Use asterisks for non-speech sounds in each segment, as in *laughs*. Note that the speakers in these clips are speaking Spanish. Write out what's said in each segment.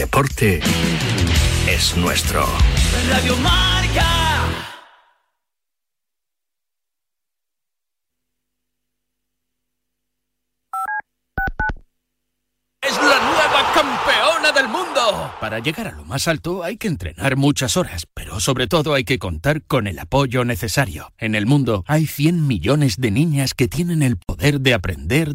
deporte es nuestro. Radio Marca. Es la nueva campeona del mundo. Para llegar a lo más alto hay que entrenar muchas horas, pero sobre todo hay que contar con el apoyo necesario. En el mundo hay 100 millones de niñas que tienen el poder de aprender.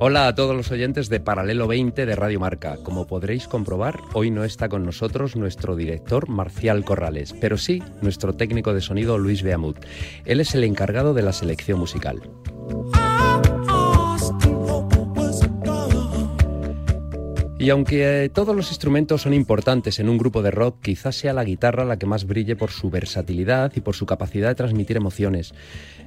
Hola a todos los oyentes de Paralelo 20 de Radio Marca. Como podréis comprobar, hoy no está con nosotros nuestro director Marcial Corrales, pero sí nuestro técnico de sonido Luis Beamut. Él es el encargado de la selección musical. Y aunque eh, todos los instrumentos son importantes en un grupo de rock, quizás sea la guitarra la que más brille por su versatilidad y por su capacidad de transmitir emociones.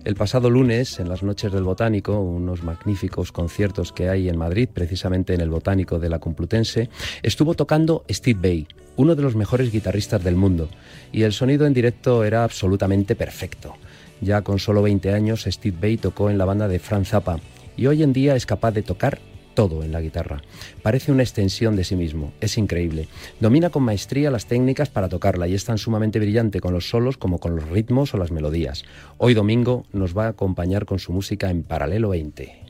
El pasado lunes, en las Noches del Botánico, unos magníficos conciertos que hay en Madrid, precisamente en el Botánico de la Complutense, estuvo tocando Steve Bay, uno de los mejores guitarristas del mundo, y el sonido en directo era absolutamente perfecto. Ya con solo 20 años, Steve Bay tocó en la banda de Franz Zappa y hoy en día es capaz de tocar todo en la guitarra. Parece una extensión de sí mismo, es increíble. Domina con maestría las técnicas para tocarla y es tan sumamente brillante con los solos como con los ritmos o las melodías. Hoy domingo nos va a acompañar con su música en Paralelo 20.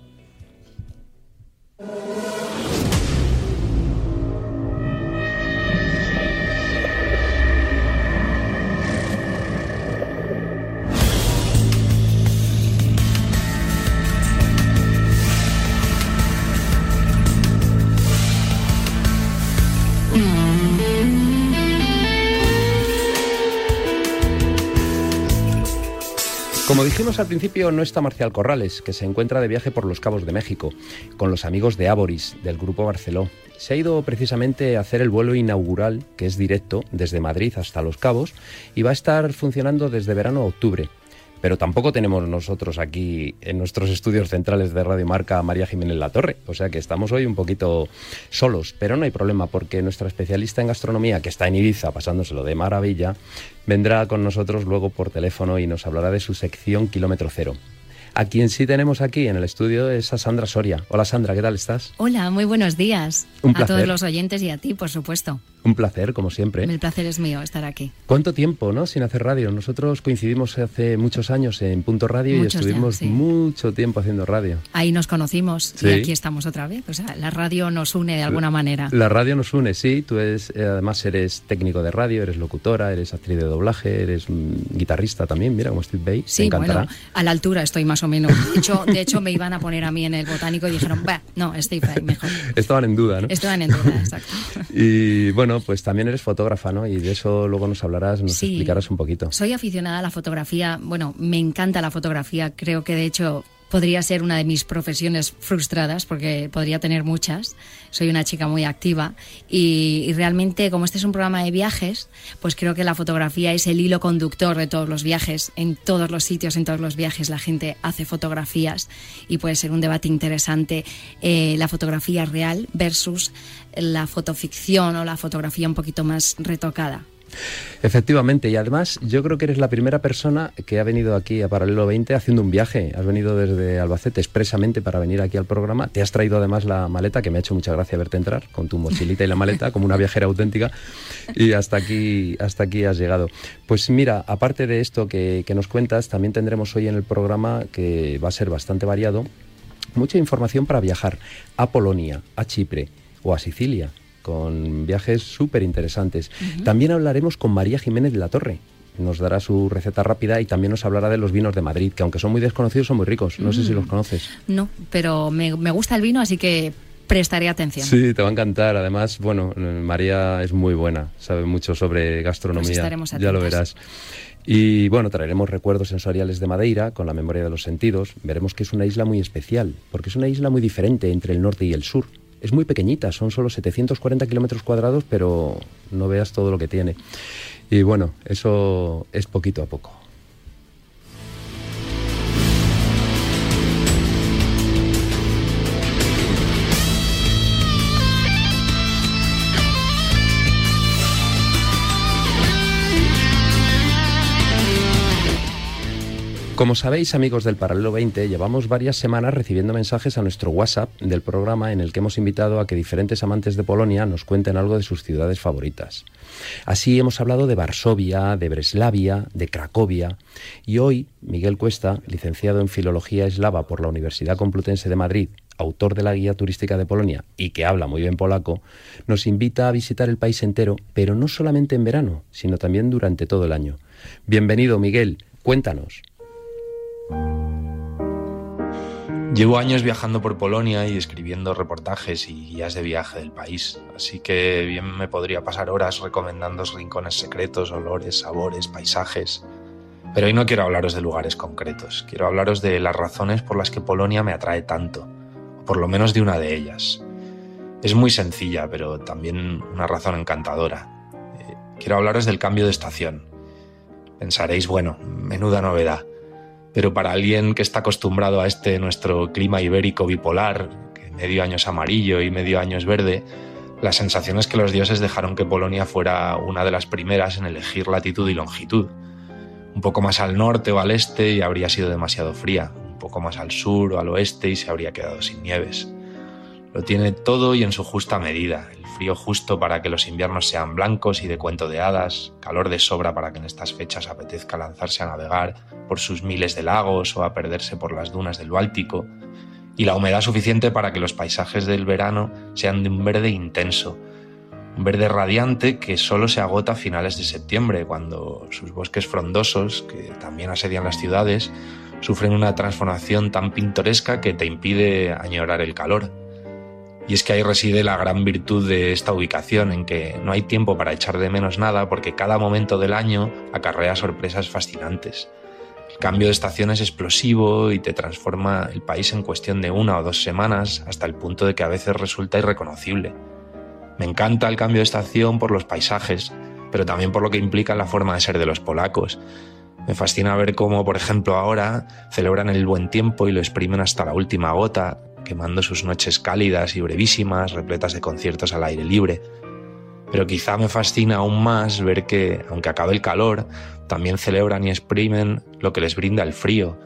Como dijimos al principio, no está Marcial Corrales, que se encuentra de viaje por los Cabos de México, con los amigos de Aboris, del Grupo Barceló. Se ha ido precisamente a hacer el vuelo inaugural, que es directo, desde Madrid hasta Los Cabos, y va a estar funcionando desde verano a octubre. Pero tampoco tenemos nosotros aquí en nuestros estudios centrales de Radio Marca a María Jiménez La Torre, o sea que estamos hoy un poquito solos, pero no hay problema porque nuestra especialista en gastronomía, que está en Ibiza pasándoselo de maravilla, vendrá con nosotros luego por teléfono y nos hablará de su sección Kilómetro Cero. A quien sí tenemos aquí en el estudio es a Sandra Soria. Hola Sandra, ¿qué tal estás? Hola, muy buenos días. Un a todos los oyentes y a ti, por supuesto. Un placer, como siempre. El placer es mío estar aquí. ¿Cuánto tiempo, no? Sin hacer radio. Nosotros coincidimos hace muchos años en Punto Radio Muchos y ya, estuvimos sí. mucho tiempo haciendo radio. Ahí nos conocimos Sí. y aquí estamos otra vez. O sea, la radio nos une de alguna manera. La radio nos une, sí. Tú eres, eh, además eres técnico de radio, eres locutora, eres actriz de doblaje, eres mm, guitarrista también, mira como Steve Bay. Te Sí, encantará. bueno, a la altura estoy más o menos. De hecho, de hecho, me iban a poner a mí en el botánico y dijeron, va, no, Steve, ahí mejor. Estaban en duda, ¿no? Estaban en duda, exacto. *laughs* Y bueno, pues también eres fotógrafa, ¿no? Y de eso luego nos hablarás, nos Sí. explicarás un poquito. Soy aficionada a la fotografía. Bueno, me encanta la fotografía. Creo que de hecho podría ser una de mis profesiones frustradas porque podría tener muchas. Soy una chica muy activa y, realmente como este es un programa de viajes, pues creo que la fotografía es el hilo conductor de todos los viajes. En todos los sitios, en todos los viajes la gente hace fotografías y puede ser un debate interesante eh, la fotografía real versus la fotoficción o la fotografía un poquito más retocada. Efectivamente, y además yo creo que eres la primera persona que ha venido aquí a Paralelo 20 haciendo un viaje. Has venido desde Albacete expresamente para venir aquí al programa. Te has traído además la maleta, que me ha hecho mucha gracia verte entrar, con tu mochilita y la maleta, como una viajera auténtica. Y hasta aquí, hasta aquí has llegado. Pues mira, aparte de esto que, que nos cuentas, también tendremos hoy en el programa, que va a ser bastante variado, mucha información para viajar a Polonia, a Chipre o a Sicilia, con viajes súper interesantes. También hablaremos con María Jiménez de la Torre. Nos dará su receta rápida y también nos hablará de los vinos de Madrid, que aunque son muy desconocidos, son muy ricos. No sé si Mm. los conoces. No, pero me, me gusta el vino, así que prestaré atención. Sí, te va a encantar. Además, bueno, eh, María es muy buena, sabe mucho sobre gastronomía. Pues ya lo verás. Y bueno, traeremos recuerdos sensoriales de Madeira con la memoria de los sentidos. Veremos que es una isla muy especial, porque es una isla muy diferente entre el norte y el sur. Es muy pequeñita, son solo 740 kilómetros cuadrados, pero no veas todo lo que tiene. Y bueno, eso es poquito a poco. Como sabéis, amigos del Paralelo 20, llevamos varias semanas recibiendo mensajes a nuestro WhatsApp del programa en el que hemos invitado a que diferentes amantes de Polonia nos cuenten algo de sus ciudades favoritas. Así hemos hablado de Varsovia, de Breslavia, de Cracovia y hoy Miguel Cuesta, licenciado en Filología Eslava por la Universidad Complutense de Madrid, autor de la Guía Turística de Polonia y que habla muy bien polaco, nos invita a visitar el país entero, pero no solamente en verano, sino también durante todo el año. Bienvenido, Miguel. Cuéntanos. Llevo años viajando por Polonia y escribiendo reportajes y guías de viaje del país, así que bien me podría pasar horas recomendando rincones secretos, olores, sabores, paisajes. Pero hoy no quiero hablaros de lugares concretos, quiero hablaros de las razones por las que Polonia me atrae tanto, o por lo menos de una de ellas. Es muy sencilla, pero también una razón encantadora. Eh, Quiero hablaros del cambio de estación. Pensaréis, bueno, menuda novedad. Pero para alguien que está acostumbrado a este nuestro clima ibérico bipolar, que medio año es amarillo y medio año es verde, la sensación es que los dioses dejaron que Polonia fuera una de las primeras en elegir latitud y longitud. Un poco más al norte o al este y habría sido demasiado fría, un poco más al sur o al oeste y se habría quedado sin nieves. Lo tiene todo y en su justa medida, el frío justo para que los inviernos sean blancos y de cuento de hadas, calor de sobra para que en estas fechas apetezca lanzarse a navegar por sus miles de lagos o a perderse por las dunas del Báltico, y la humedad suficiente para que los paisajes del verano sean de un verde intenso, un verde radiante que solo se agota a finales de septiembre, cuando sus bosques frondosos, que también asedian las ciudades, sufren una transformación tan pintoresca que te impide añorar el calor. Y es que ahí reside la gran virtud de esta ubicación, en que no hay tiempo para echar de menos nada porque cada momento del año acarrea sorpresas fascinantes. El cambio de estación es explosivo y te transforma el país en cuestión de una o dos semanas hasta el punto de que a veces resulta irreconocible. Me encanta el cambio de estación por los paisajes, pero también por lo que implica la forma de ser de los polacos. Me fascina ver cómo, por ejemplo, ahora celebran el buen tiempo y lo exprimen hasta la última gota, quemando sus noches cálidas y brevísimas, repletas de conciertos al aire libre. Pero quizá me fascina aún más ver que, aunque acabe el calor, también celebran y exprimen lo que les brinda el frío,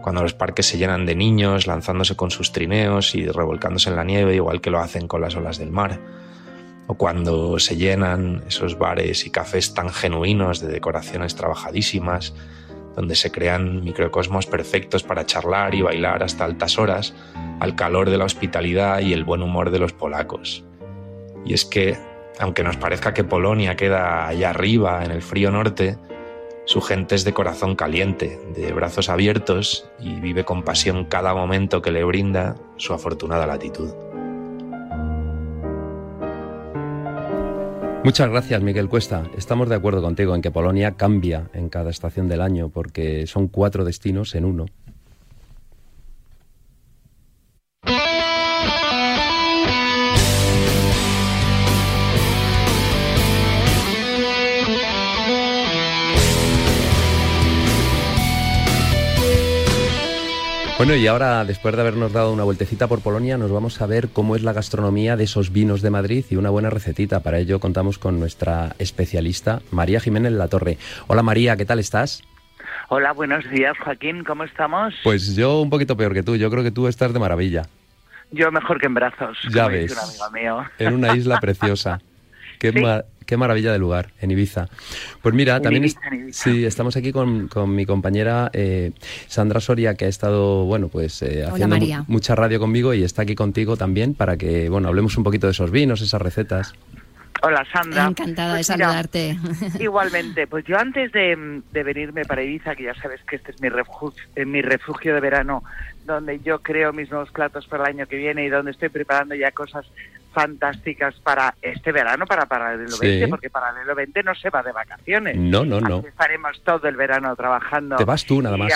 cuando los parques se llenan de niños lanzándose con sus trineos y revolcándose en la nieve, igual que lo hacen con las olas del mar o cuando se llenan esos bares y cafés tan genuinos de decoraciones trabajadísimas, donde se crean microcosmos perfectos para charlar y bailar hasta altas horas, al calor de la hospitalidad y el buen humor de los polacos. Y es que, aunque nos parezca que Polonia queda allá arriba, en el frío norte, su gente es de corazón caliente, de brazos abiertos y vive con pasión cada momento que le brinda su afortunada latitud. Muchas gracias, Miguel Cuesta. Estamos de acuerdo contigo en que Polonia cambia en cada estación del año porque son cuatro destinos en uno. Bueno, y ahora, después de habernos dado una vueltecita por Polonia, nos vamos a ver cómo es la gastronomía de esos vinos de Madrid y una buena recetita. Para ello contamos con nuestra especialista, María Jiménez La Torre. Hola María, ¿qué tal estás? Hola, buenos días Joaquín, ¿cómo estamos? Pues yo un poquito peor que tú, yo creo que tú estás de maravilla. Yo mejor que en brazos. Ya ves, en una isla *laughs* preciosa. Qué, qué maravilla de lugar, en Ibiza. Pues mira, también sí, estamos aquí con, mi compañera eh, Sandra Soria, que ha estado, bueno, pues eh, haciendo mucha radio conmigo y está aquí contigo también para que, bueno, hablemos un poquito de esos vinos, esas recetas. Hola Sandra. Encantada de pues saludarte. *laughs* igualmente, pues yo antes de, venirme para Ibiza, que ya sabes que este es mi refugio, eh, mi refugio de verano, donde yo creo mis nuevos platos para el año que viene y donde estoy preparando ya cosas fantásticas para este verano, para Paralelo 20, porque Paralelo 20 no se va de vacaciones. No, no, no. estaremos todo el verano trabajando. Te vas tú nada más.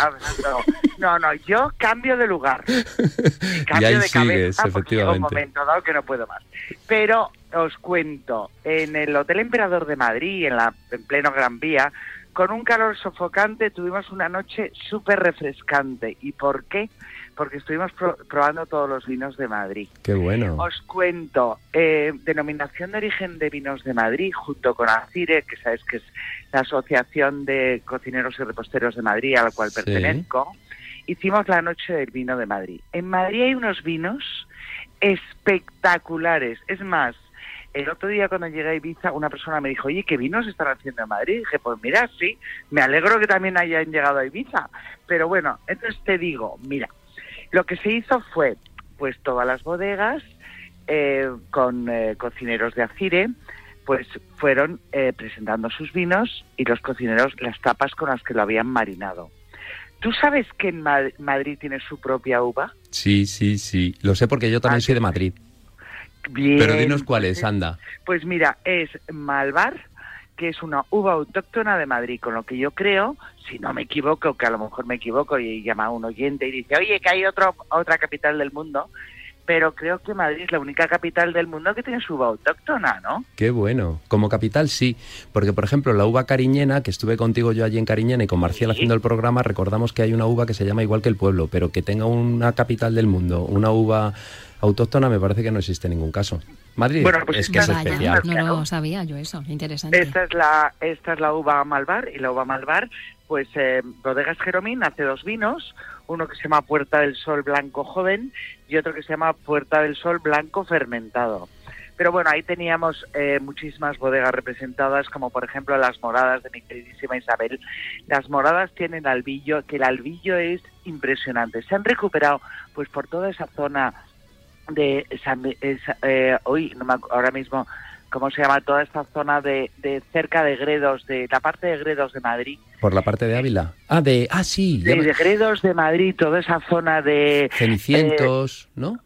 No, no, yo cambio de lugar. *laughs* cambio y ahí de sigues, cabeza efectivamente. un momento dado que no puedo más. Pero os cuento, en el Hotel Emperador de Madrid, en, la, en pleno Gran Vía, con un calor sofocante, tuvimos una noche súper refrescante. ¿Y por qué? Porque estuvimos probando todos los vinos de Madrid. Qué bueno. Os cuento, eh, denominación de origen de vinos de Madrid, junto con ACIRE, que sabes que es la Asociación de Cocineros y Reposteros de Madrid, a la cual pertenezco, hicimos la Noche del Vino de Madrid. En Madrid hay unos vinos espectaculares. Es más, el otro día cuando llegué a Ibiza, una persona me dijo, oye, ¿qué vinos están haciendo en Madrid? Y dije, pues mira, sí, me alegro que también hayan llegado a Ibiza. Pero bueno, entonces te digo, mira, lo que se hizo fue, pues todas las bodegas eh, con eh, cocineros de Acire, pues fueron eh, presentando sus vinos y los cocineros las tapas con las que lo habían marinado. ¿Tú sabes que en Madrid tiene su propia uva? Sí, sí, sí. Lo sé porque yo también ah, soy de Madrid. Bien. Pero dinos cuál es, anda. Pues mira, es Malvar, que es una uva autóctona de Madrid, con lo que yo creo, si no me equivoco, que a lo mejor me equivoco y llama a un oyente y dice, oye, que hay otro, otra capital del mundo, pero creo que Madrid es la única capital del mundo que tiene su uva autóctona, ¿no? Qué bueno. Como capital sí, porque por ejemplo la uva cariñena, que estuve contigo yo allí en Cariñena y con Marcial haciendo el programa, recordamos que hay una uva que se llama igual que el pueblo, pero que tenga una capital del mundo, una uva autóctona me parece que no existe ningún caso. Madrid pues es que es especial. No lo sabía yo eso, interesante. Esta es la, esta es la uva Malvar y la uva Malvar, pues eh, Bodegas Jeromín hace dos vinos, uno que se llama Puerta del Sol Blanco Joven y otro que se llama Puerta del Sol Blanco Fermentado. Pero bueno, ahí teníamos eh, muchísimas bodegas representadas, como por ejemplo las moradas de mi queridísima Isabel. Las moradas tienen albillo, que el albillo es impresionante. Se han recuperado pues por toda esa zona de eh, hoy no me, ahora mismo cómo se llama toda esta zona de, de, cerca de Gredos de la parte de Gredos de Madrid. Por la parte de Ávila. Ah de ah sí de, Gredos de Madrid toda esa zona de Cenicientos eh, no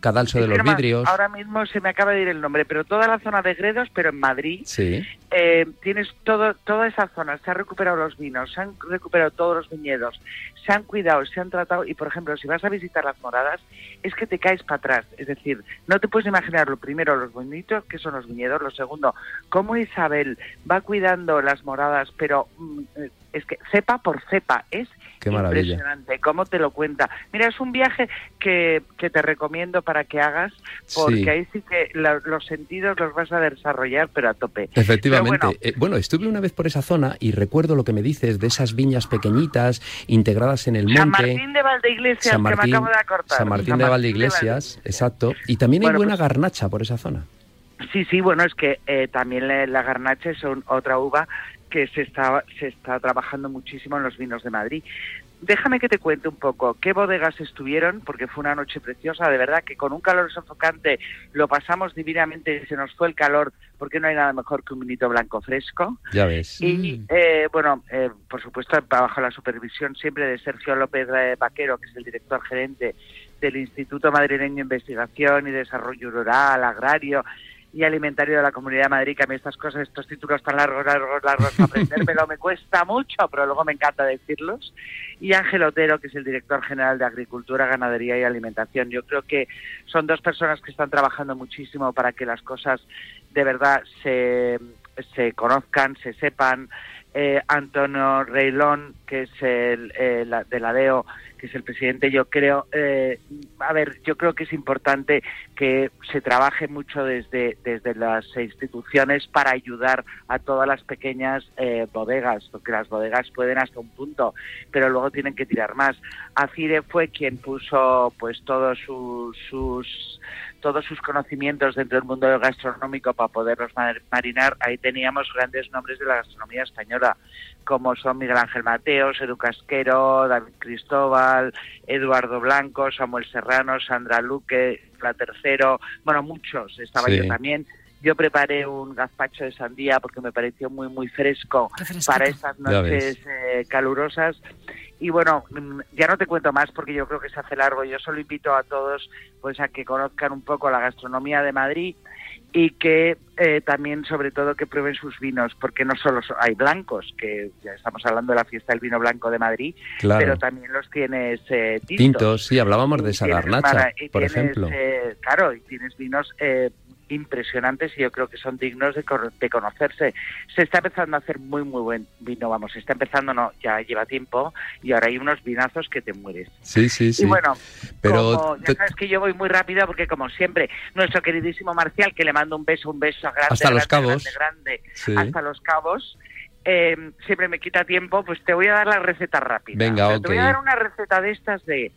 Cadalso de los vidrios. ahora mismo se me acaba de ir el nombre pero toda la zona de Gredos pero en Madrid. Sí. Eh, tienes todo, toda esa zona, se han recuperado los vinos, se han recuperado todos los viñedos, se han cuidado, se han tratado y, por ejemplo, si vas a visitar las moradas, es que te caes para atrás. Es decir, no te puedes imaginar lo primero, los bonitos que son los viñedos, lo segundo, cómo Isabel va cuidando las moradas, pero mm, eh, es que cepa por cepa, es Qué maravilla. impresionante, cómo te lo cuenta. Mira, es un viaje que, que te recomiendo para que hagas, porque Sí. ahí sí que la- los sentidos los vas a desarrollar, pero a tope. Efectivamente. Bueno, Eh, bueno, estuve una vez por esa zona y recuerdo lo que me dices de esas viñas pequeñitas integradas en el monte. San Martín de Valdeiglesias, San Martín, que me acabo de acordar. San Martín de Valdeiglesias, exacto. Y también hay buena pues- garnacha por esa zona. Sí, sí, bueno, es que eh, también la, la garnacha es un- otra uva que se está, se está trabajando muchísimo en los vinos de Madrid. Déjame que te cuente un poco qué bodegas estuvieron, porque fue una noche preciosa, de verdad que con un calor sofocante lo pasamos divinamente y se nos fue el calor, porque no hay nada mejor que un vinito blanco fresco. Ya ves. Y eh, bueno, eh, por supuesto, bajo la supervisión siempre de Sergio López eh, Vaquero, que es el director gerente del Instituto Madrileño de Investigación y Desarrollo Rural, Agrario y Alimentario de la Comunidad de Madrid, que a mí estas cosas, estos títulos tan largos, largos, largos, aprendérmelo me cuesta mucho, pero luego me encanta decirlos. Y Ángel Otero, que es el director general de Agricultura, Ganadería y Alimentación. Yo creo que son dos personas que están trabajando muchísimo para que las cosas de verdad se, se conozcan, se sepan. Eh, Antonio Reilón, que es el eh, la- de la DEO, que es el presidente, yo creo, eh, a ver, yo creo que es importante que se trabaje mucho desde, desde las instituciones para ayudar a todas las pequeñas eh, bodegas, porque las bodegas pueden hasta un punto, pero luego tienen que tirar más. Acire fue quien puso pues todos sus, sus todos sus conocimientos dentro del mundo gastronómico para poderlos mar- marinar. Ahí teníamos grandes nombres de la gastronomía española, como son Miguel Ángel Mateos, Edu Casquero, David Cristóbal, Eduardo Blanco, Samuel Serrano, Sandra Luque, La Tercero, bueno, muchos, estaba Sí. yo también. Yo preparé un gazpacho de sandía porque me pareció muy, muy fresco para estas noches eh, calurosas. Y bueno, mm, ya no te cuento más porque yo creo que se hace largo. Yo solo invito a todos pues a que conozcan un poco la gastronomía de Madrid y que eh, también, sobre todo, que prueben sus vinos, porque no solo so- hay blancos, que ya estamos hablando de la fiesta del vino blanco de Madrid, Claro. pero también los tienes eh, tintos. Tintos, sí, hablábamos de esa garnacha, por tienes, ejemplo. eh, claro, y tienes vinos eh, impresionantes y yo creo que son dignos de, conocerse. Se está empezando a hacer muy, muy buen vino, vamos, se está empezando, no, ya lleva tiempo y ahora hay unos vinazos que te mueres. Sí, sí, sí. Y bueno, Pero como, ya sabes que yo voy muy rápido porque como siempre, nuestro queridísimo Marcial, que le mando un beso, un beso grande, Hasta Los grande, Cabos. grande, grande, Sí. hasta los cabos, eh, siempre me quita tiempo, pues te voy a dar la receta rápida. Venga, Te voy a dar una receta de estas de,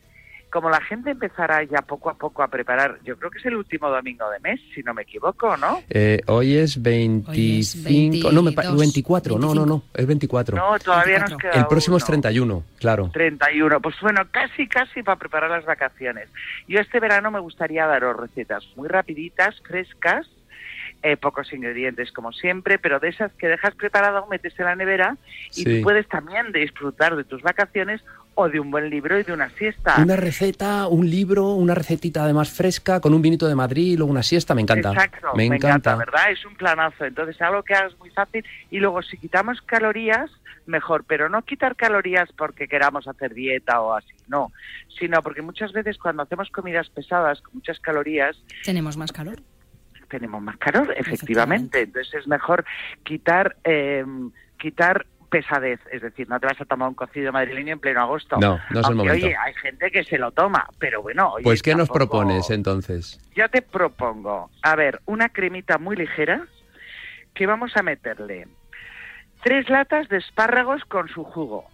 como la gente empezará ya poco a poco a preparar, yo creo que es el último domingo de mes, si no me equivoco, ¿no? Eh, hoy es 25, no, me pa- 22, 24, no, no, no, es 24. No, todavía nos queda El próximo es uno. 31, claro. 31. Pues bueno, casi, casi para preparar las vacaciones. Yo este verano me gustaría daros recetas muy rapiditas, frescas, eh, pocos ingredientes como siempre, pero de esas que dejas preparado, metes en la nevera y Sí. tú puedes también disfrutar de tus vacaciones o de un buen libro y de una siesta. Una receta, un libro, una recetita además fresca con un vinito de Madrid y luego una siesta, me encanta. Exacto, me, encanta. ¿verdad? Es un planazo. Entonces, algo que hagas muy fácil. Y luego, si quitamos calorías, mejor. Pero no quitar calorías porque queramos hacer dieta o así, no. Sino porque muchas veces cuando hacemos comidas pesadas con muchas calorías, Tenemos más calor. tenemos más calor, efectivamente. Entonces es mejor quitar eh, quitar pesadez, es decir, no te vas a tomar un cocido madrileño en pleno agosto. No, no es el momento. Oye, hay gente que se lo toma, pero bueno, oye, Pues, ¿qué nos propones entonces? Yo te propongo, a ver, una cremita muy ligera que vamos a meterle tres latas de espárragos con su jugo.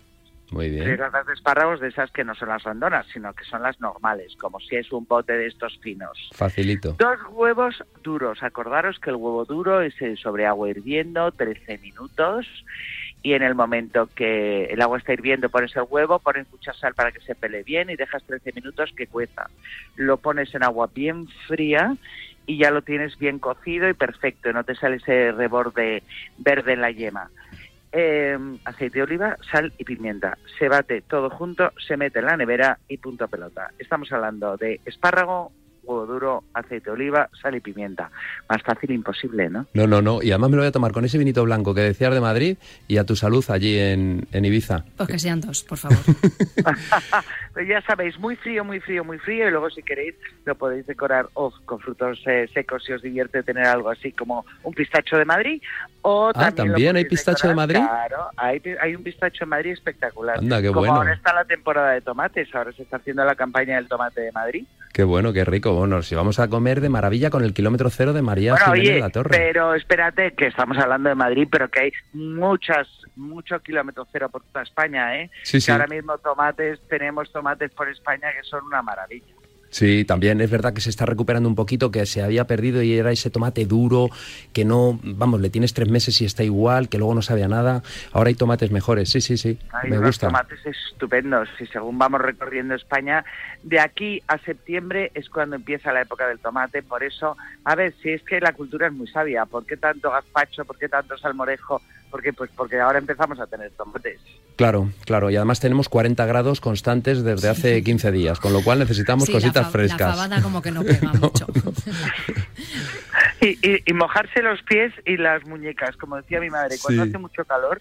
Muy Tres bien. latas de espárragos de esas que no son las rondonas, sino que son las normales, como si es un bote de estos finos. Facilito. Dos huevos duros. Acordaros que el huevo duro es eh, sobre agua hirviendo, 13 minutos. Y en el momento que el agua está hirviendo, pones el huevo, pones mucha sal para que se pele bien y dejas 13 minutos que cueza. Lo pones en agua bien fría y ya lo tienes bien cocido y perfecto. No te sale ese reborde verde en la yema. Eh, aceite de oliva, sal y pimienta. Se bate todo junto, se mete en la nevera y punto pelota. Estamos hablando de espárrago, huevo duro, aceite de oliva, sal y pimienta. Más fácil imposible, ¿no? No, no, no. Y además me lo voy a tomar con ese vinito blanco que decías de Madrid y a tu salud allí en, en Ibiza. Pues que sean dos, por favor. *laughs* Pues ya sabéis, muy frío, muy frío, muy frío. Y luego, si queréis, lo podéis decorar o con frutos eh, secos si os divierte tener algo así como un pistacho de Madrid. O Ah, también, lo ¿también hay pistacho de Madrid? Claro, hay, hay un pistacho de Madrid espectacular. Anda, qué como bueno. ahora está la temporada de tomates, ahora se está haciendo la campaña del tomate de Madrid. Qué bueno, qué rico. Bueno, si vamos a comer de maravilla con el kilómetro cero de María Bueno, Jiménez oye, de la Torre. pero espérate, que estamos hablando de Madrid, pero que hay muchas, mucho kilómetro cero por toda España, ¿eh? Sí, que sí. ahora mismo tomates, tenemos tomates por España que son una maravilla. Sí, también es verdad que se está recuperando un poquito, que se había perdido y era ese tomate duro, que no, vamos, le tienes tres meses y está igual, que luego no sabe a nada. Ahora hay tomates mejores, sí, sí, sí, Hay me gusta. tomates estupendos y según vamos recorriendo España, de aquí a septiembre es cuando empieza la época del tomate. Por eso, a ver, si es que la cultura es muy sabia, ¿por qué tanto gazpacho? ¿Por qué tanto salmorejo? Porque pues porque ahora empezamos a tener tomates. Claro, claro, y además tenemos 40 grados constantes desde hace 15 días, con lo cual necesitamos Sí, cositas la, frescas. La fabada como que no pega *laughs* mucho. *laughs* Y, y- y mojarse los pies y las muñecas, como decía mi madre, cuando Sí. hace mucho calor,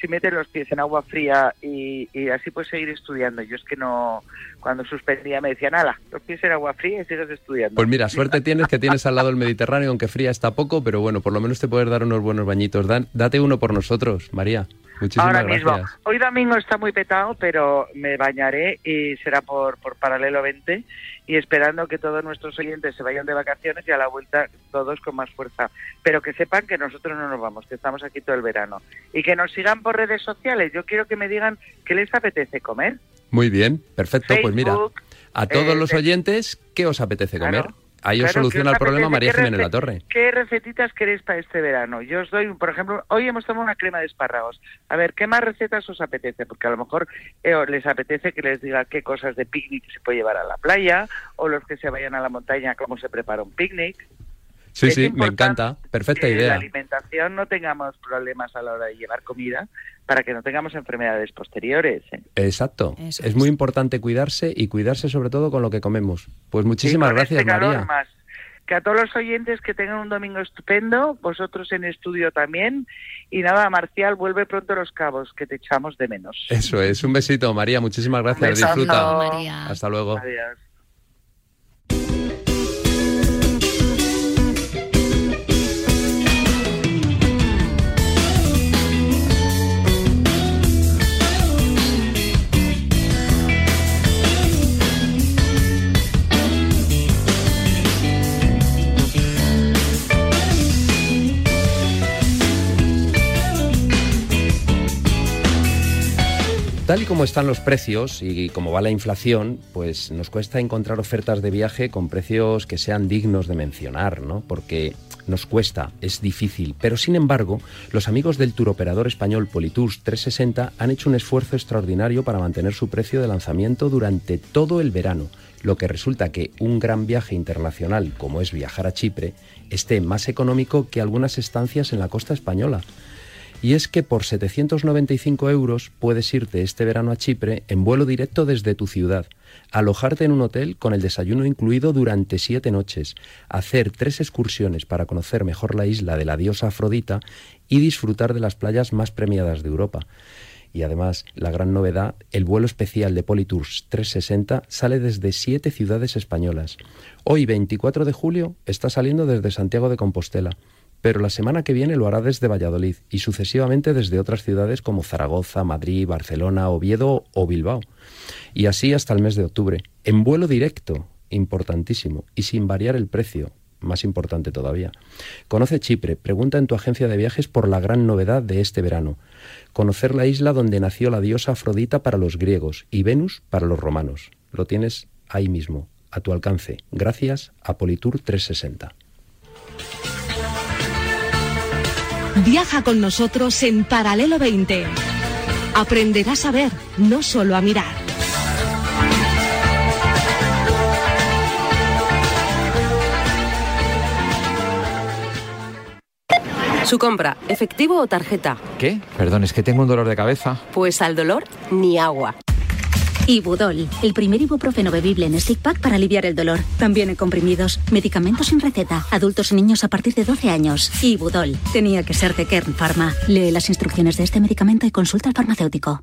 si metes los pies en agua fría y, y así puedes seguir estudiando. Yo es que no, cuando suspendía me decían, ala, los pies en agua fría y sigues estudiando. Pues mira, suerte tienes que tienes al lado el Mediterráneo, aunque fría está poco, pero bueno, por lo menos te puedes dar unos buenos bañitos. Dan- date uno por nosotros, María. Muchísimas Ahora gracias. mismo. Hoy domingo está muy petado, pero me bañaré y será por, por paralelo 20 y esperando que todos nuestros oyentes se vayan de vacaciones y a la vuelta todos con más fuerza. Pero que sepan que nosotros no nos vamos, que estamos aquí todo el verano. Y que nos sigan por redes sociales. Yo quiero que me digan qué les apetece comer. Muy bien, perfecto. Pues mira, a todos eh, los de- oyentes, ¿qué os apetece comer? Claro, Ahí os Claro, soluciona ¿qué el problema? María ¿Qué Jiménez La Torre. ¿Qué recetitas queréis para este verano? Yo os doy, por ejemplo, hoy hemos tomado una crema de espárragos. A ver, ¿qué más recetas os apetece? Porque a lo mejor eh, les apetece que les diga qué cosas de picnic se puede llevar a la playa, o los que se vayan a la montaña, cómo se prepara un picnic. Sí, es sí, me encanta. Perfecta Que en la idea. alimentación no tengamos problemas a la hora de llevar comida para que no tengamos enfermedades posteriores. ¿eh? Exacto. Eso es muy importante cuidarse y cuidarse sobre todo con lo que comemos. Pues muchísimas gracias, este calor María. más. Que a todos los oyentes que tengan un domingo estupendo, vosotros en estudio también. Y nada, Marcial, vuelve pronto a los cabos, que te echamos de menos. Eso es, un besito, María. Muchísimas gracias. besazo. Disfruta. María. Hasta luego. Adiós. Tal y como están los precios y como va la inflación, pues nos cuesta encontrar ofertas de viaje con precios que sean dignos de mencionar, ¿no? Porque nos cuesta, es difícil. Pero sin embargo, los amigos del turoperador español Politours 360 han hecho un esfuerzo extraordinario para mantener su precio de lanzamiento durante todo el verano, lo que resulta que un gran viaje internacional, como es viajar a Chipre, esté más económico que algunas estancias en la costa española. Y es que por 795 euros puedes irte este verano a Chipre en vuelo directo desde tu ciudad, alojarte en un hotel con el desayuno incluido durante siete noches, hacer tres excursiones para conocer mejor la isla de la diosa Afrodita y disfrutar de las playas más premiadas de Europa. Y además, la gran novedad, el vuelo especial de Politours 360 sale desde siete ciudades españolas. Hoy, 24 de julio, está saliendo desde Santiago de Compostela pero la semana que viene lo hará desde Valladolid y sucesivamente desde otras ciudades como Zaragoza, Madrid, Barcelona, Oviedo o Bilbao. Y así hasta el mes de octubre, en vuelo directo, importantísimo, y sin variar el precio, más importante todavía. Conoce Chipre, pregunta en tu agencia de viajes por la gran novedad de este verano. Conocer la isla donde nació la diosa Afrodita para los griegos y Venus para los romanos. Lo tienes ahí mismo, a tu alcance, gracias a Politur 360. Viaja con nosotros en Paralelo 20. Aprenderás a ver, no solo a mirar. Su compra, efectivo o tarjeta. ¿Qué? Perdón, es que tengo un dolor de cabeza. Pues al dolor, ni agua. Ibudol, el primer ibuprofeno bebible en stick pack para aliviar el dolor. También en comprimidos, medicamentos sin receta, adultos y niños a partir de 12 años. Ibudol, tenía que ser de Kern Pharma. Lee las instrucciones de este medicamento y consulta al farmacéutico.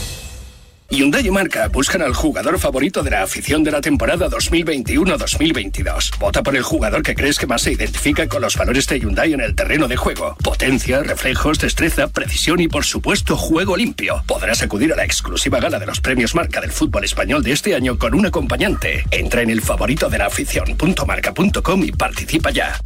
Hyundai y Marca buscan al jugador favorito de la afición de la temporada 2021-2022. Vota por el jugador que crees que más se identifica con los valores de Hyundai en el terreno de juego. Potencia, reflejos, destreza, precisión y por supuesto juego limpio. Podrás acudir a la exclusiva gala de los premios Marca del fútbol español de este año con un acompañante. Entra en el favorito de la afición.marca.com y participa ya.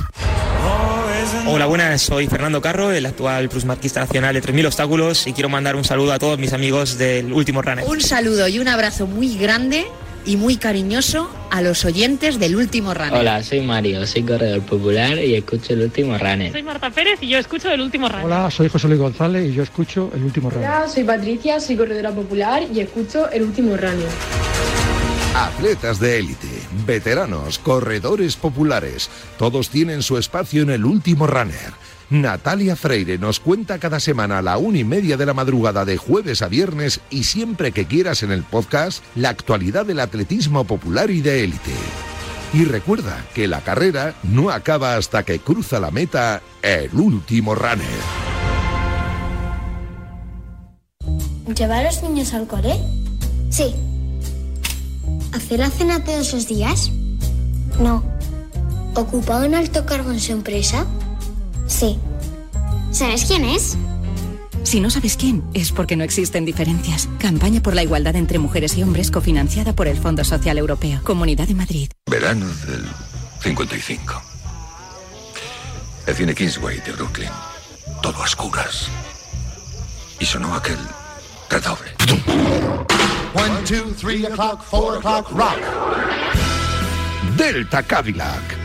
Hola, buenas, soy Fernando Carro, el actual plusmarquista nacional de 3.000 obstáculos y quiero mandar un saludo a todos mis amigos del último runner. Un saludo y un abrazo muy grande y muy cariñoso a los oyentes del último runner. Hola, soy Mario, soy corredor popular y escucho el último runner. Soy Marta Pérez y yo escucho el último runner. Hola, soy José Luis González y yo escucho el último runner. Hola, soy Patricia, soy corredora popular y escucho el último runner. Atletas de élite, veteranos, corredores populares, todos tienen su espacio en el último runner. Natalia Freire nos cuenta cada semana a la una y media de la madrugada de jueves a viernes y siempre que quieras en el podcast la actualidad del atletismo popular y de élite. Y recuerda que la carrera no acaba hasta que cruza la meta el último runner. ¿Llevar a los niños al cole? Sí. ¿Hacer la cena todos los días? No. ¿Ocupado un alto cargo en su empresa? Sí. ¿Sabes quién es? Si no sabes quién, es porque no existen diferencias. Campaña por la igualdad entre mujeres y hombres cofinanciada por el Fondo Social Europeo. Comunidad de Madrid. Verano del 55. El cine Kingsway de Brooklyn. Todo a oscuras. Y sonó aquel redoble. One, two, three o'clock, four o'clock, rock. Delta Cadillac.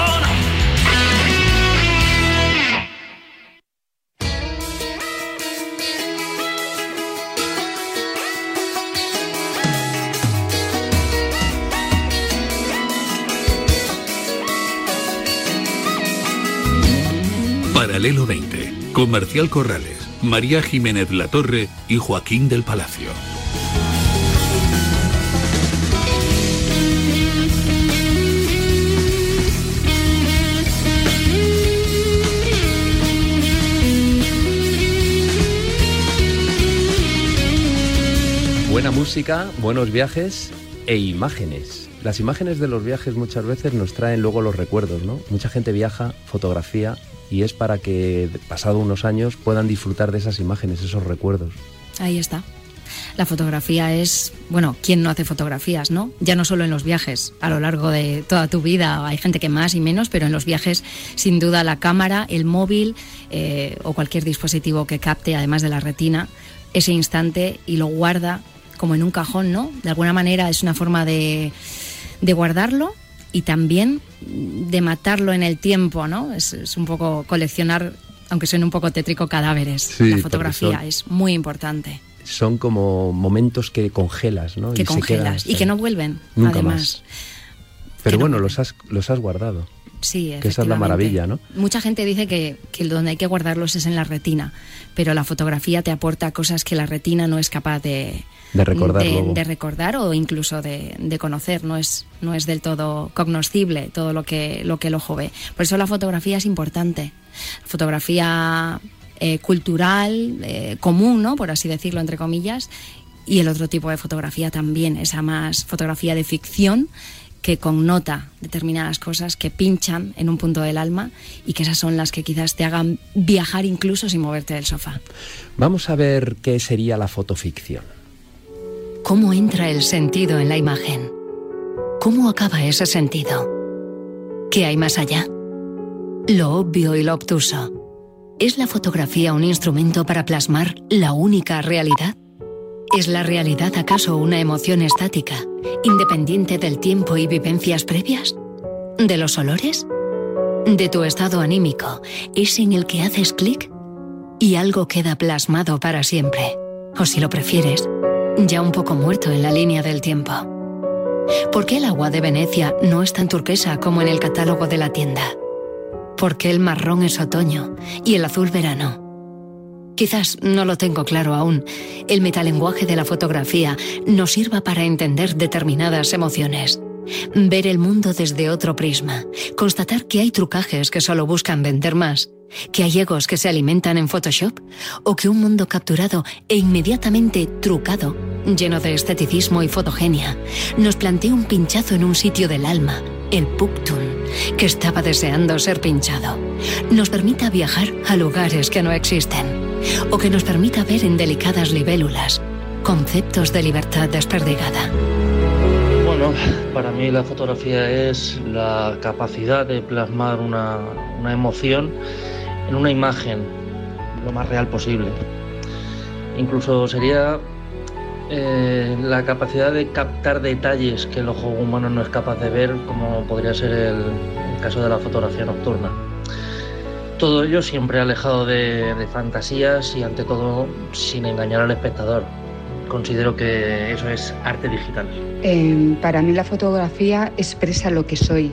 Paralelo 20, con Marcial Corrales, María Jiménez Latorre y Joaquín del Palacio. Buena música, buenos viajes e imágenes. Las imágenes de los viajes muchas veces nos traen luego los recuerdos, ¿no? Mucha gente viaja, fotografía y es para que pasado unos años puedan disfrutar de esas imágenes, esos recuerdos. Ahí está. La fotografía es, bueno, ¿quién no hace fotografías, no? Ya no solo en los viajes, a lo largo de toda tu vida, hay gente que más y menos, pero en los viajes, sin duda, la cámara, el móvil eh, o cualquier dispositivo que capte, además de la retina, ese instante y lo guarda como en un cajón, ¿no? De alguna manera es una forma de, de guardarlo y también de matarlo en el tiempo, ¿no? Es, es un poco coleccionar, aunque suene un poco tétrico, cadáveres. Sí, la fotografía son- es muy importante. Son como momentos que congelas, ¿no? Que Y quedan congelas y que no vuelven, Nunca además. más. Pero bueno, los has, los has guardado. Sí, Que esa es la maravilla, ¿no? Mucha gente dice que, que donde hay que guardarlos es en la retina, pero la fotografía te aporta cosas que la retina no es capaz de, De recordar de, recordar o incluso de, de conocer. No es, no es del todo cognoscible todo lo que, lo que el ojo ve. Por eso la fotografía es importante. Fotografía eh, cultural, eh, común, ¿no? por así decirlo, entre comillas, y el otro tipo de fotografía también, esa más fotografía de ficción que connota determinadas cosas, que pinchan en un punto del alma y que esas son las que quizás te hagan viajar incluso sin moverte del sofá. Vamos a ver qué sería la fotoficción. ¿Cómo entra el sentido en la imagen? ¿Cómo acaba ese sentido? ¿Qué hay más allá? Lo obvio y lo obtuso. ¿Es la fotografía un instrumento para plasmar la única realidad? ¿Es la realidad acaso una emoción estática, independiente del tiempo y vivencias previas? ¿De los olores? ¿De tu estado anímico, es en el que haces clic? Y algo queda plasmado para siempre. O si lo prefieres, ya un poco muerto en la línea del tiempo. ¿Por qué el agua de Venecia no es tan turquesa como en el catálogo de la tienda? ¿Por qué el marrón es otoño y el azul verano? Quizás no lo tengo claro aún. El metalenguaje de la fotografía nos sirva para entender determinadas emociones. Ver el mundo desde otro prisma. Constatar que hay trucajes que solo buscan vender más. Que hay egos que se alimentan en Photoshop. O que un mundo capturado e inmediatamente trucado, lleno de esteticismo y fotogenia, nos plantea un pinchazo en un sitio del alma, el Puktun, que estaba deseando ser pinchado. Nos permita viajar a lugares que no existen o que nos permita ver en delicadas libélulas conceptos de libertad desperdigada. Bueno, para mí la fotografía es la capacidad de plasmar una, emoción en una imagen lo más real posible. Incluso sería eh, la capacidad de captar detalles que el ojo humano no es capaz de ver, como podría ser el caso de la fotografía nocturna. Todo ello siempre alejado de, fantasías y ante todo sin engañar al espectador. Considero que eso es arte digital. Em, para mí la fotografía expresa lo que soy.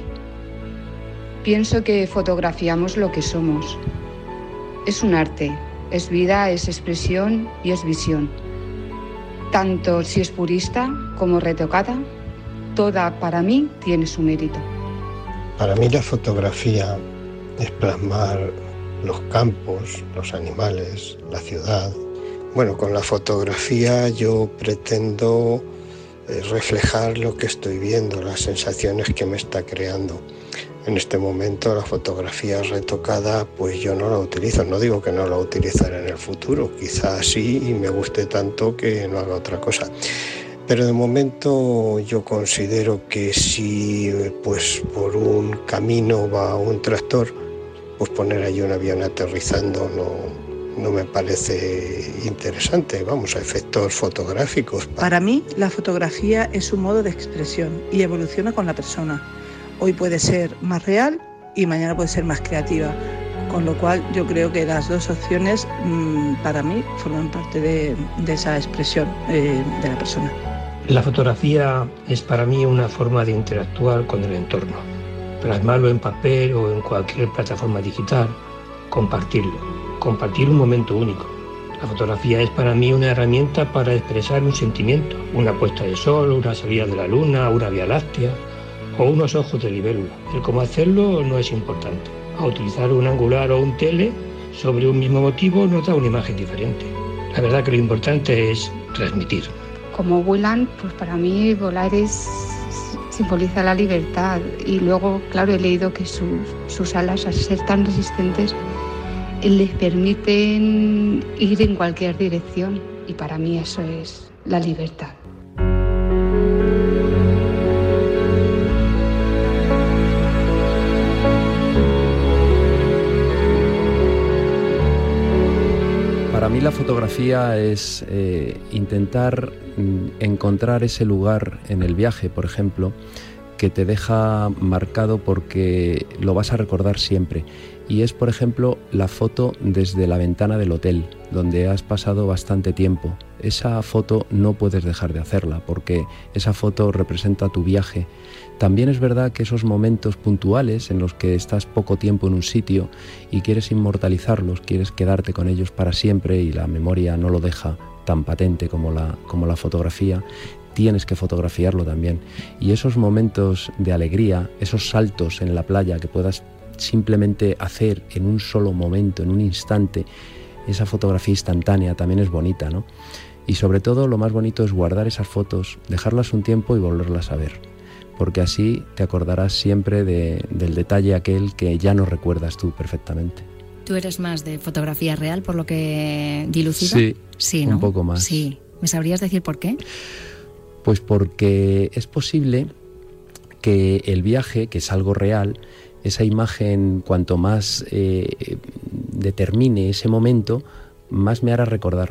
Pienso que fotografiamos lo que somos. Es un arte, es vida, es expresión y es visión. Tanto si es purista como retocada, toda para mí tiene su mérito. Para mí la fotografía es plasmar los campos, los animales, la ciudad. Bueno, con la fotografía yo pretendo eh, reflejar lo que estoy viendo, las sensaciones que me está creando. En este momento la fotografía retocada pues yo no la utilizo, no digo que no la utilizaré en el futuro, quizás sí y me guste tanto que no haga otra cosa. Pero de momento yo considero que si pues por un camino va un tractor, pues poner ahí un avión aterrizando no, no me parece interesante, vamos, a efectos fotográficos. Para mí la fotografía es un modo de expresión y evoluciona con la persona. Hoy puede ser más real y mañana puede ser más creativa, con lo cual yo creo que las dos opciones mm, para mí forman parte de, esa expresión eh, de la persona. La fotografía es para mí una forma de interactuar con el entorno plasmarlo en papel o en cualquier plataforma digital, compartirlo, compartir un momento único. La fotografía es para mí una herramienta para expresar un sentimiento, una puesta de sol, una salida de la luna, una vía láctea o unos ojos de libélula. El cómo hacerlo no es importante. A utilizar un angular o un tele sobre un mismo motivo nos da una imagen diferente. La verdad que lo importante es transmitir. Como vuelan, pues para mí volar es simboliza la libertad y luego, claro, he leído que sus, alas, al ser tan resistentes, les permiten ir en cualquier dirección y para mí eso es la libertad. Para mí la fotografía es eh, intentar encontrar ese lugar en el viaje, por ejemplo, que te deja marcado porque lo vas a recordar siempre. Y es, por ejemplo, la foto desde la ventana del hotel, donde has pasado bastante tiempo. Esa foto no puedes dejar de hacerla porque esa foto representa tu viaje también es verdad que esos momentos puntuales en los que estás poco tiempo en un sitio y quieres inmortalizarlos, quieres quedarte con ellos para siempre y la memoria no lo deja tan patente como la, como la fotografía, tienes que fotografiarlo también. Y esos momentos de alegría, esos saltos en la playa que puedas simplemente hacer en un solo momento, en un instante, esa fotografía instantánea también es bonita, ¿no? Y sobre todo lo más bonito es guardar esas fotos, dejarlas un tiempo y volverlas a ver porque así te acordarás siempre del detalle aquel que ya no recuerdas tú perfectamente. ¿Tú eres más de fotografía real por lo que dilucido? Sí, sí un poco más. Sí. ¿Me sabrías decir por qué? Pues porque es posible que el viaje, que es algo real, esa imagen, cuanto más eh, determine ese momento, más me hará recordar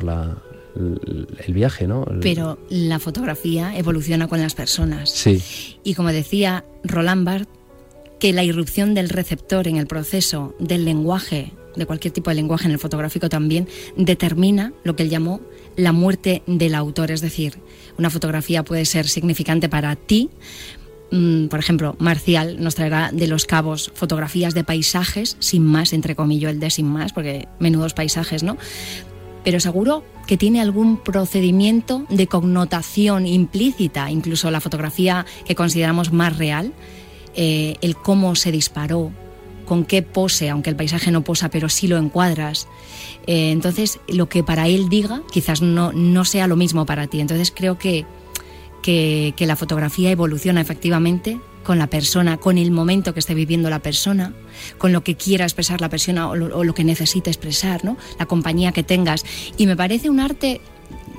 el viaje, ¿no? Pero la fotografía evoluciona con las personas. Sí. Y como decía Roland Barthes, que la irrupción del receptor en el proceso del lenguaje, de cualquier tipo de lenguaje en el fotográfico también, determina lo que él llamó la muerte del autor. Es decir, una fotografía puede ser significante para ti, Mm, por ejemplo, Marcial nos traerá de los cabos fotografías de paisajes, sin más, entre comillas, el de sin más, porque menudos paisajes, ¿no? Pero seguro que tiene algún procedimiento de connotación implícita, incluso la fotografía que consideramos más real, eh, el cómo se disparó, con qué pose, aunque el paisaje no posa, pero sí lo encuadras. Eh, entonces, lo que para él diga quizás no, no sea lo mismo para ti. Entonces, creo que que, la fotografía evoluciona efectivamente con la persona, con el momento que esté viviendo la persona, con lo que quiera expresar la persona o lo, que necesite expresar, ¿no? La compañía que tengas. Y me parece un arte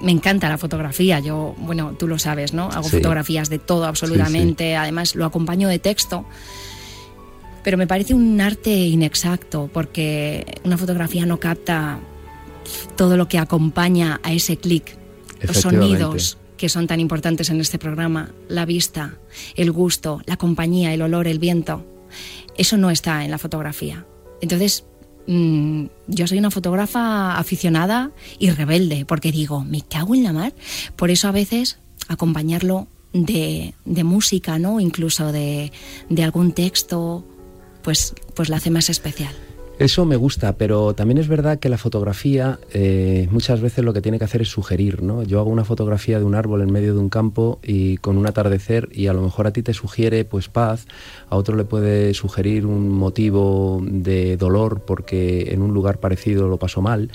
me encanta la fotografía. Yo, bueno, tú lo sabes, ¿no? Hago fotografías de todo absolutamente. Además, lo acompaño de texto. Pero me parece un arte inexacto porque una fotografía no capta todo lo que acompaña a ese clic. Los sonidos, que son tan importantes en este programa, la vista, el gusto, la compañía, el olor, el viento, eso no está en la fotografía. Entonces, mm, yo soy una fotógrafa aficionada y rebelde, porque digo, me cago en la mar. Por eso a veces acompañarlo de, música, ¿no? Incluso de, de algún texto, pues, pues la hace más especial. Eso me gusta, pero también es verdad que la fotografía eh, muchas veces lo que tiene que hacer es sugerir, ¿no? Yo hago una fotografía de un árbol en medio de un campo y con un atardecer y a lo mejor a ti te sugiere pues paz, a otro le puede sugerir un motivo de dolor porque en un lugar parecido lo pasó mal.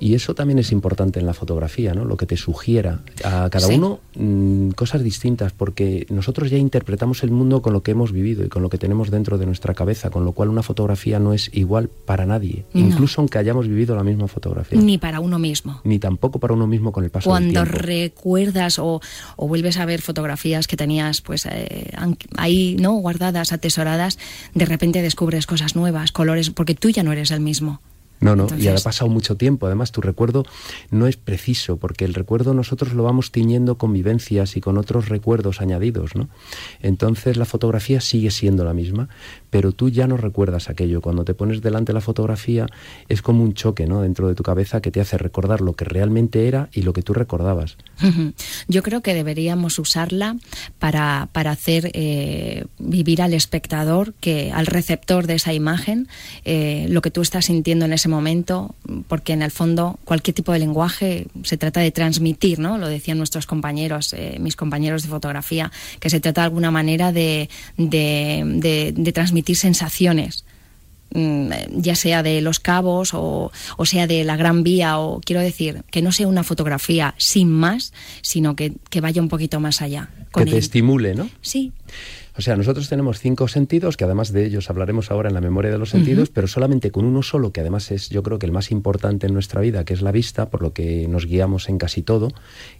Y eso también es importante en la fotografía, ¿no? Lo que te sugiera a cada uno mm, cosas distintas, porque nosotros ya interpretamos el mundo con lo que hemos vivido y con lo que tenemos dentro de nuestra cabeza, con lo cual una fotografía no es igual para nadie, incluso aunque hayamos vivido la misma fotografía. Ni para uno mismo. Ni tampoco para uno mismo con el paso del tiempo. Cuando recuerdas o, vuelves a ver fotografías que tenías pues eh, ahí, ¿no? Guardadas, atesoradas, de repente descubres cosas nuevas, colores, porque tú ya no eres el mismo. No, no, y ha pasado mucho tiempo. Además, tu recuerdo no es preciso, porque el recuerdo nosotros lo vamos tiñendo con vivencias y con otros recuerdos añadidos, ¿no? Entonces la fotografía sigue siendo la misma, pero tú ya no recuerdas aquello. Cuando te pones delante de la fotografía es como un choque, ¿no? Dentro de tu cabeza que te hace recordar lo que realmente era y lo que tú recordabas. Yo creo que deberíamos usarla para, para hacer eh, vivir al espectador, que al receptor de esa imagen, eh, lo que tú estás sintiendo en ese momento, porque en el fondo cualquier tipo de lenguaje se trata de transmitir, ¿no? Lo decían nuestros compañeros, eh, mis compañeros de fotografía, que se trata de alguna manera de, de, transmitir sensaciones mm, ya sea de los cabos o, o, sea de la Gran Vía, o quiero decir, que no sea una fotografía sin más, sino que, que vaya un poquito más allá. que te estimule, ¿no? Sí. O sea, nosotros tenemos cinco sentidos, que además de ellos hablaremos ahora en la memoria de los sentidos, pero solamente con uno solo, que además es yo creo que el más importante en nuestra vida, que es la vista, por lo que nos guiamos en casi todo,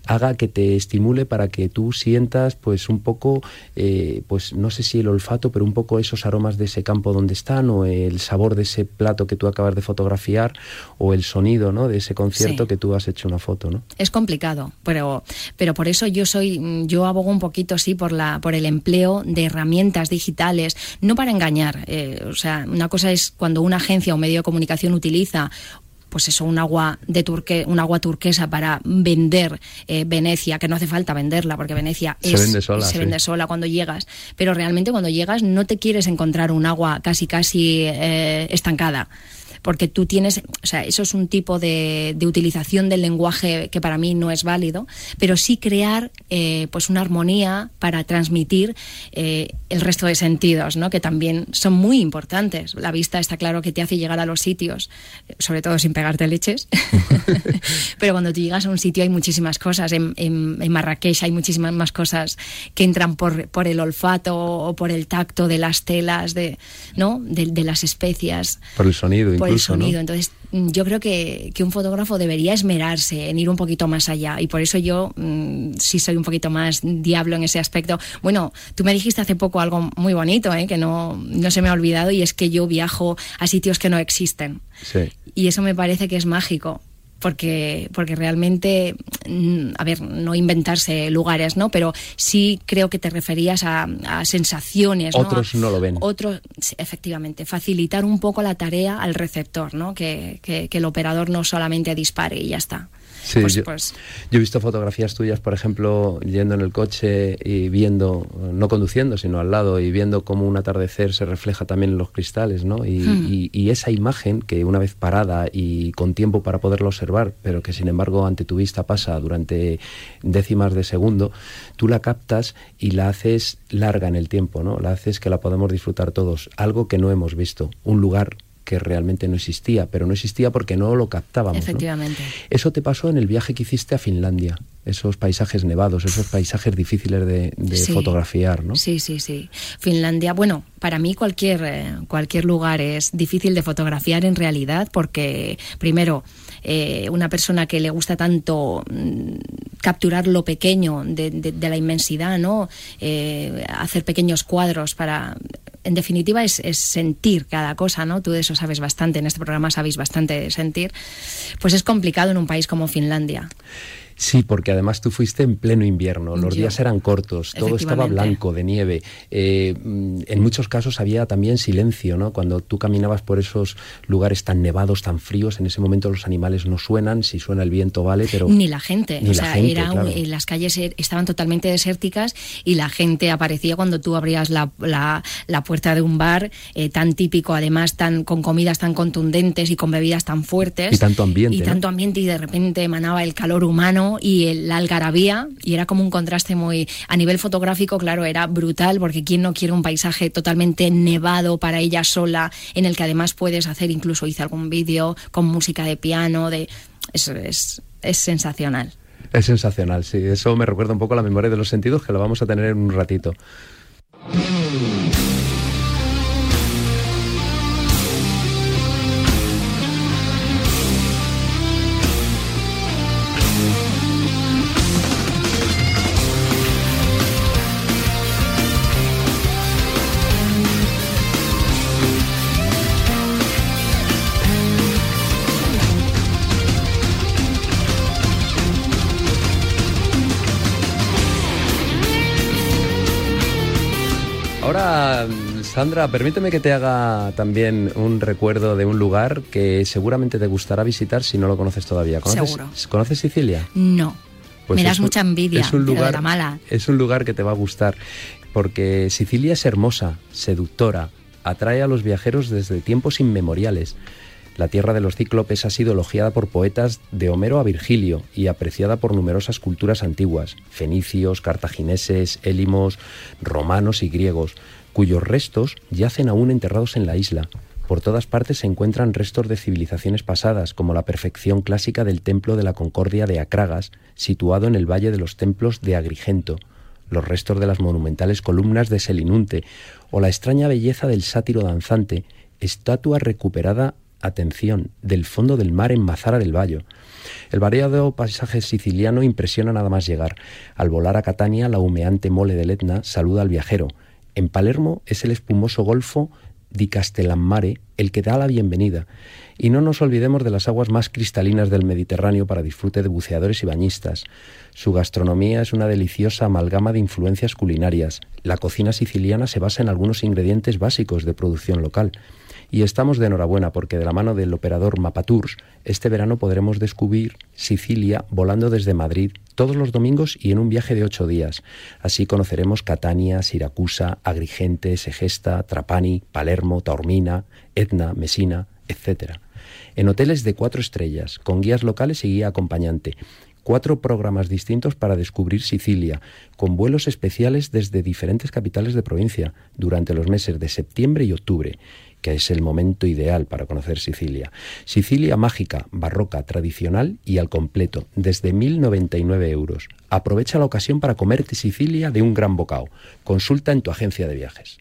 haga que te estimule para que tú sientas pues un poco, eh, pues no sé si el olfato, pero un poco esos aromas de ese campo donde están, o el sabor de ese plato que tú acabas de fotografiar, o el sonido ¿no? de ese concierto que tú has hecho una foto. ¿no? Es complicado, pero, pero por eso yo soy, yo abogo un poquito sí por, la, por el empleo de herramientas digitales, no para engañar. Eh, o sea, una cosa es cuando una agencia o medio de comunicación utiliza pues eso, un agua de turque, un agua turquesa para vender eh, Venecia, que no hace falta venderla, porque Venecia se vende sola, se vende sola cuando llegas. Pero realmente cuando llegas no te quieres encontrar un agua casi casi eh, estancada porque tú tienes, o sea, eso es un tipo de, de utilización del lenguaje que para mí no es válido, pero sí crear eh, pues una armonía para transmitir eh, el resto de sentidos, ¿no? que también son muy importantes. La vista está claro que te hace llegar a los sitios, sobre todo sin pegarte leches, *laughs* pero cuando tú llegas a un sitio hay muchísimas cosas. En, en, Marrakech hay muchísimas más cosas que entran por, por el olfato o por el tacto de las telas, de, ¿no? de, las especias. Por el sonido, por el sonido. Entonces, mm, yo creo que, que, un fotógrafo debería esmerarse en ir un poquito más allá. Y por eso yo mm, sí soy un poquito más diablo en ese aspecto. Bueno, tú me dijiste hace poco algo muy bonito, ¿eh? que no, no se me ha olvidado, y es que yo viajo a sitios que no existen. Sí. Y eso me parece que es mágico porque, porque realmente, mm, a ver, no inventarse lugares, ¿no? Pero sí creo que te referías a, sensaciones. Otros ¿no? lo ven. Otros, efectivamente, facilitar un poco la tarea al receptor, ¿no? Que, que, que el operador no solamente dispare y ya está. Sí, pues, pues, yo, he visto fotografías tuyas, por ejemplo, yendo en el coche y viendo, no conduciendo, sino al lado, y viendo cómo un atardecer se refleja también en los cristales, ¿no? Y, hmm. y, esa imagen que una vez parada y con tiempo para poderlo observar, pero que sin embargo ante tu vista pasa durante décimas de segundo, tú la captas y la haces larga en el tiempo, ¿no? La haces que la podemos disfrutar todos. Algo que no hemos visto, un lugar que realmente no existía, pero no existía porque no lo captábamos. Efectivamente. Eso te pasó en el viaje que hiciste a Finlandia, esos paisajes nevados, esos paisajes difíciles de, fotografiar, ¿no? Sí, sí, sí. Finlandia, bueno, para mí cualquier, eh, cualquier lugar es difícil de fotografiar en realidad porque, primero, eh, una persona que le gusta tanto mm, capturar lo pequeño de, la inmensidad, ¿no? Eh, hacer pequeños cuadros para en definitiva es, sentir cada cosa, ¿no? Tú de eso sabes bastante, en este programa sabéis bastante de sentir, pues es complicado en un país como Finlandia. Sí, porque además tú fuiste en pleno invierno, los días eran cortos, todo estaba blanco de nieve. Eh, mm, en muchos casos había también silencio, ¿no? Cuando tú caminabas por esos lugares tan nevados, tan fríos, en ese momento los animales no suenan, si suena el viento vale, pero... Ni la gente, o sea, era las calles er, estaban totalmente desérticas y la gente aparecía cuando tú abrías la, la, puerta de un bar eh, tan típico, además tan con comidas tan contundentes y con bebidas tan fuertes. Y tanto ambiente. Y tanto ambiente y de repente emanaba el calor humano y la algarabía, y era como un contraste muy. A nivel fotográfico, claro, era brutal, porque ¿quién no quiere un paisaje totalmente nevado para ella sola, en el que además puedes hacer, incluso hice algún vídeo con música de piano, de. Eso es, es sensacional. Es sensacional, sí. Eso me recuerda un poco a la memoria de los sentidos, que lo vamos a tener en un ratito. Sandra, permíteme que te haga también un recuerdo de un lugar que seguramente te gustará visitar si no lo conoces todavía. ¿Conoces, Seguro. ¿Conoces Sicilia? No. Pues Me das mucha envidia, es un lugar, mala. Es un lugar que te va a gustar, porque Sicilia es hermosa, seductora, atrae a los viajeros desde tiempos inmemoriales. La tierra de los cíclopes ha sido elogiada por poetas de Homero a Virgilio y apreciada por numerosas culturas antiguas, fenicios, cartagineses, élimos, romanos y griegos cuyos restos yacen aún enterrados en la isla. Por todas partes se encuentran restos de civilizaciones pasadas, como la perfección clásica del Templo de la Concordia de Acragas, situado en el Valle de los Templos de Agrigento, los restos de las monumentales columnas de Selinunte, o la extraña belleza del sátiro danzante, estatua recuperada, atención, del fondo del mar en Mazara del Bayo. El variado paisaje siciliano impresiona nada más llegar. Al volar a Catania, la humeante mole del Etna saluda al viajero. En Palermo es el espumoso golfo di Castellammare el que da la bienvenida. Y no nos olvidemos de las aguas más cristalinas del Mediterráneo para disfrute de buceadores y bañistas. Su gastronomía es una deliciosa amalgama de influencias culinarias. La cocina siciliana se basa en algunos ingredientes básicos de producción local. Y estamos de enhorabuena porque de la mano del operador Mapatours, este verano podremos descubrir Sicilia volando desde Madrid todos los domingos y en un viaje de ocho días. Así conoceremos Catania, Siracusa, Agrigente, Segesta, Trapani, Palermo, Taormina, Etna, Mesina, etc. en hoteles de cuatro estrellas, con guías locales y guía acompañante cuatro programas distintos para descubrir Sicilia, con vuelos especiales desde diferentes capitales de provincia durante los meses de septiembre y octubre, que es el momento ideal para conocer Sicilia. Sicilia mágica, barroca, tradicional y al completo, desde 1.099 euros. Aprovecha la ocasión para comerte Sicilia de un gran bocado. Consulta en tu agencia de viajes.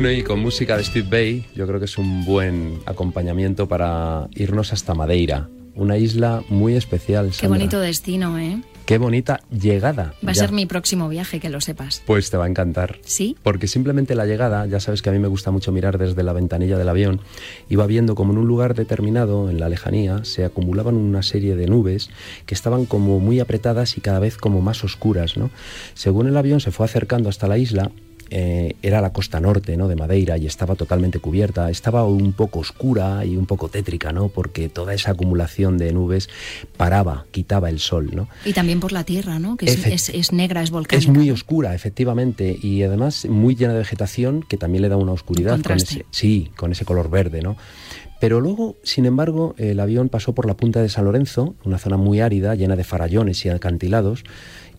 Bueno, y con música de Steve Bay, yo creo que es un buen acompañamiento para irnos hasta Madeira, una isla muy especial. Qué bonito destino, ¿eh? Qué bonita llegada. Va a ser mi próximo viaje, que lo sepas. Pues te va a encantar. ¿Sí? Porque simplemente la llegada, ya sabes que a mí me gusta mucho mirar desde la ventanilla del avión, iba viendo como en un lugar determinado, en la lejanía, se acumulaban una serie de nubes que estaban como muy apretadas y cada vez como más oscuras, ¿no? Según el avión se fue acercando hasta la isla, eh, era la costa norte ¿no? de Madeira y estaba totalmente cubierta, estaba un poco oscura y un poco tétrica, ¿no? porque toda esa acumulación de nubes paraba, quitaba el sol. ¿no? Y también por la tierra, ¿no? que es, es, negra, es volcánica. Es muy oscura, efectivamente, y además muy llena de vegetación que también le da una oscuridad. con ese, sí, con ese color verde. ¿no? Pero luego, sin embargo, el avión pasó por la punta de San Lorenzo, una zona muy árida, llena de farallones y acantilados,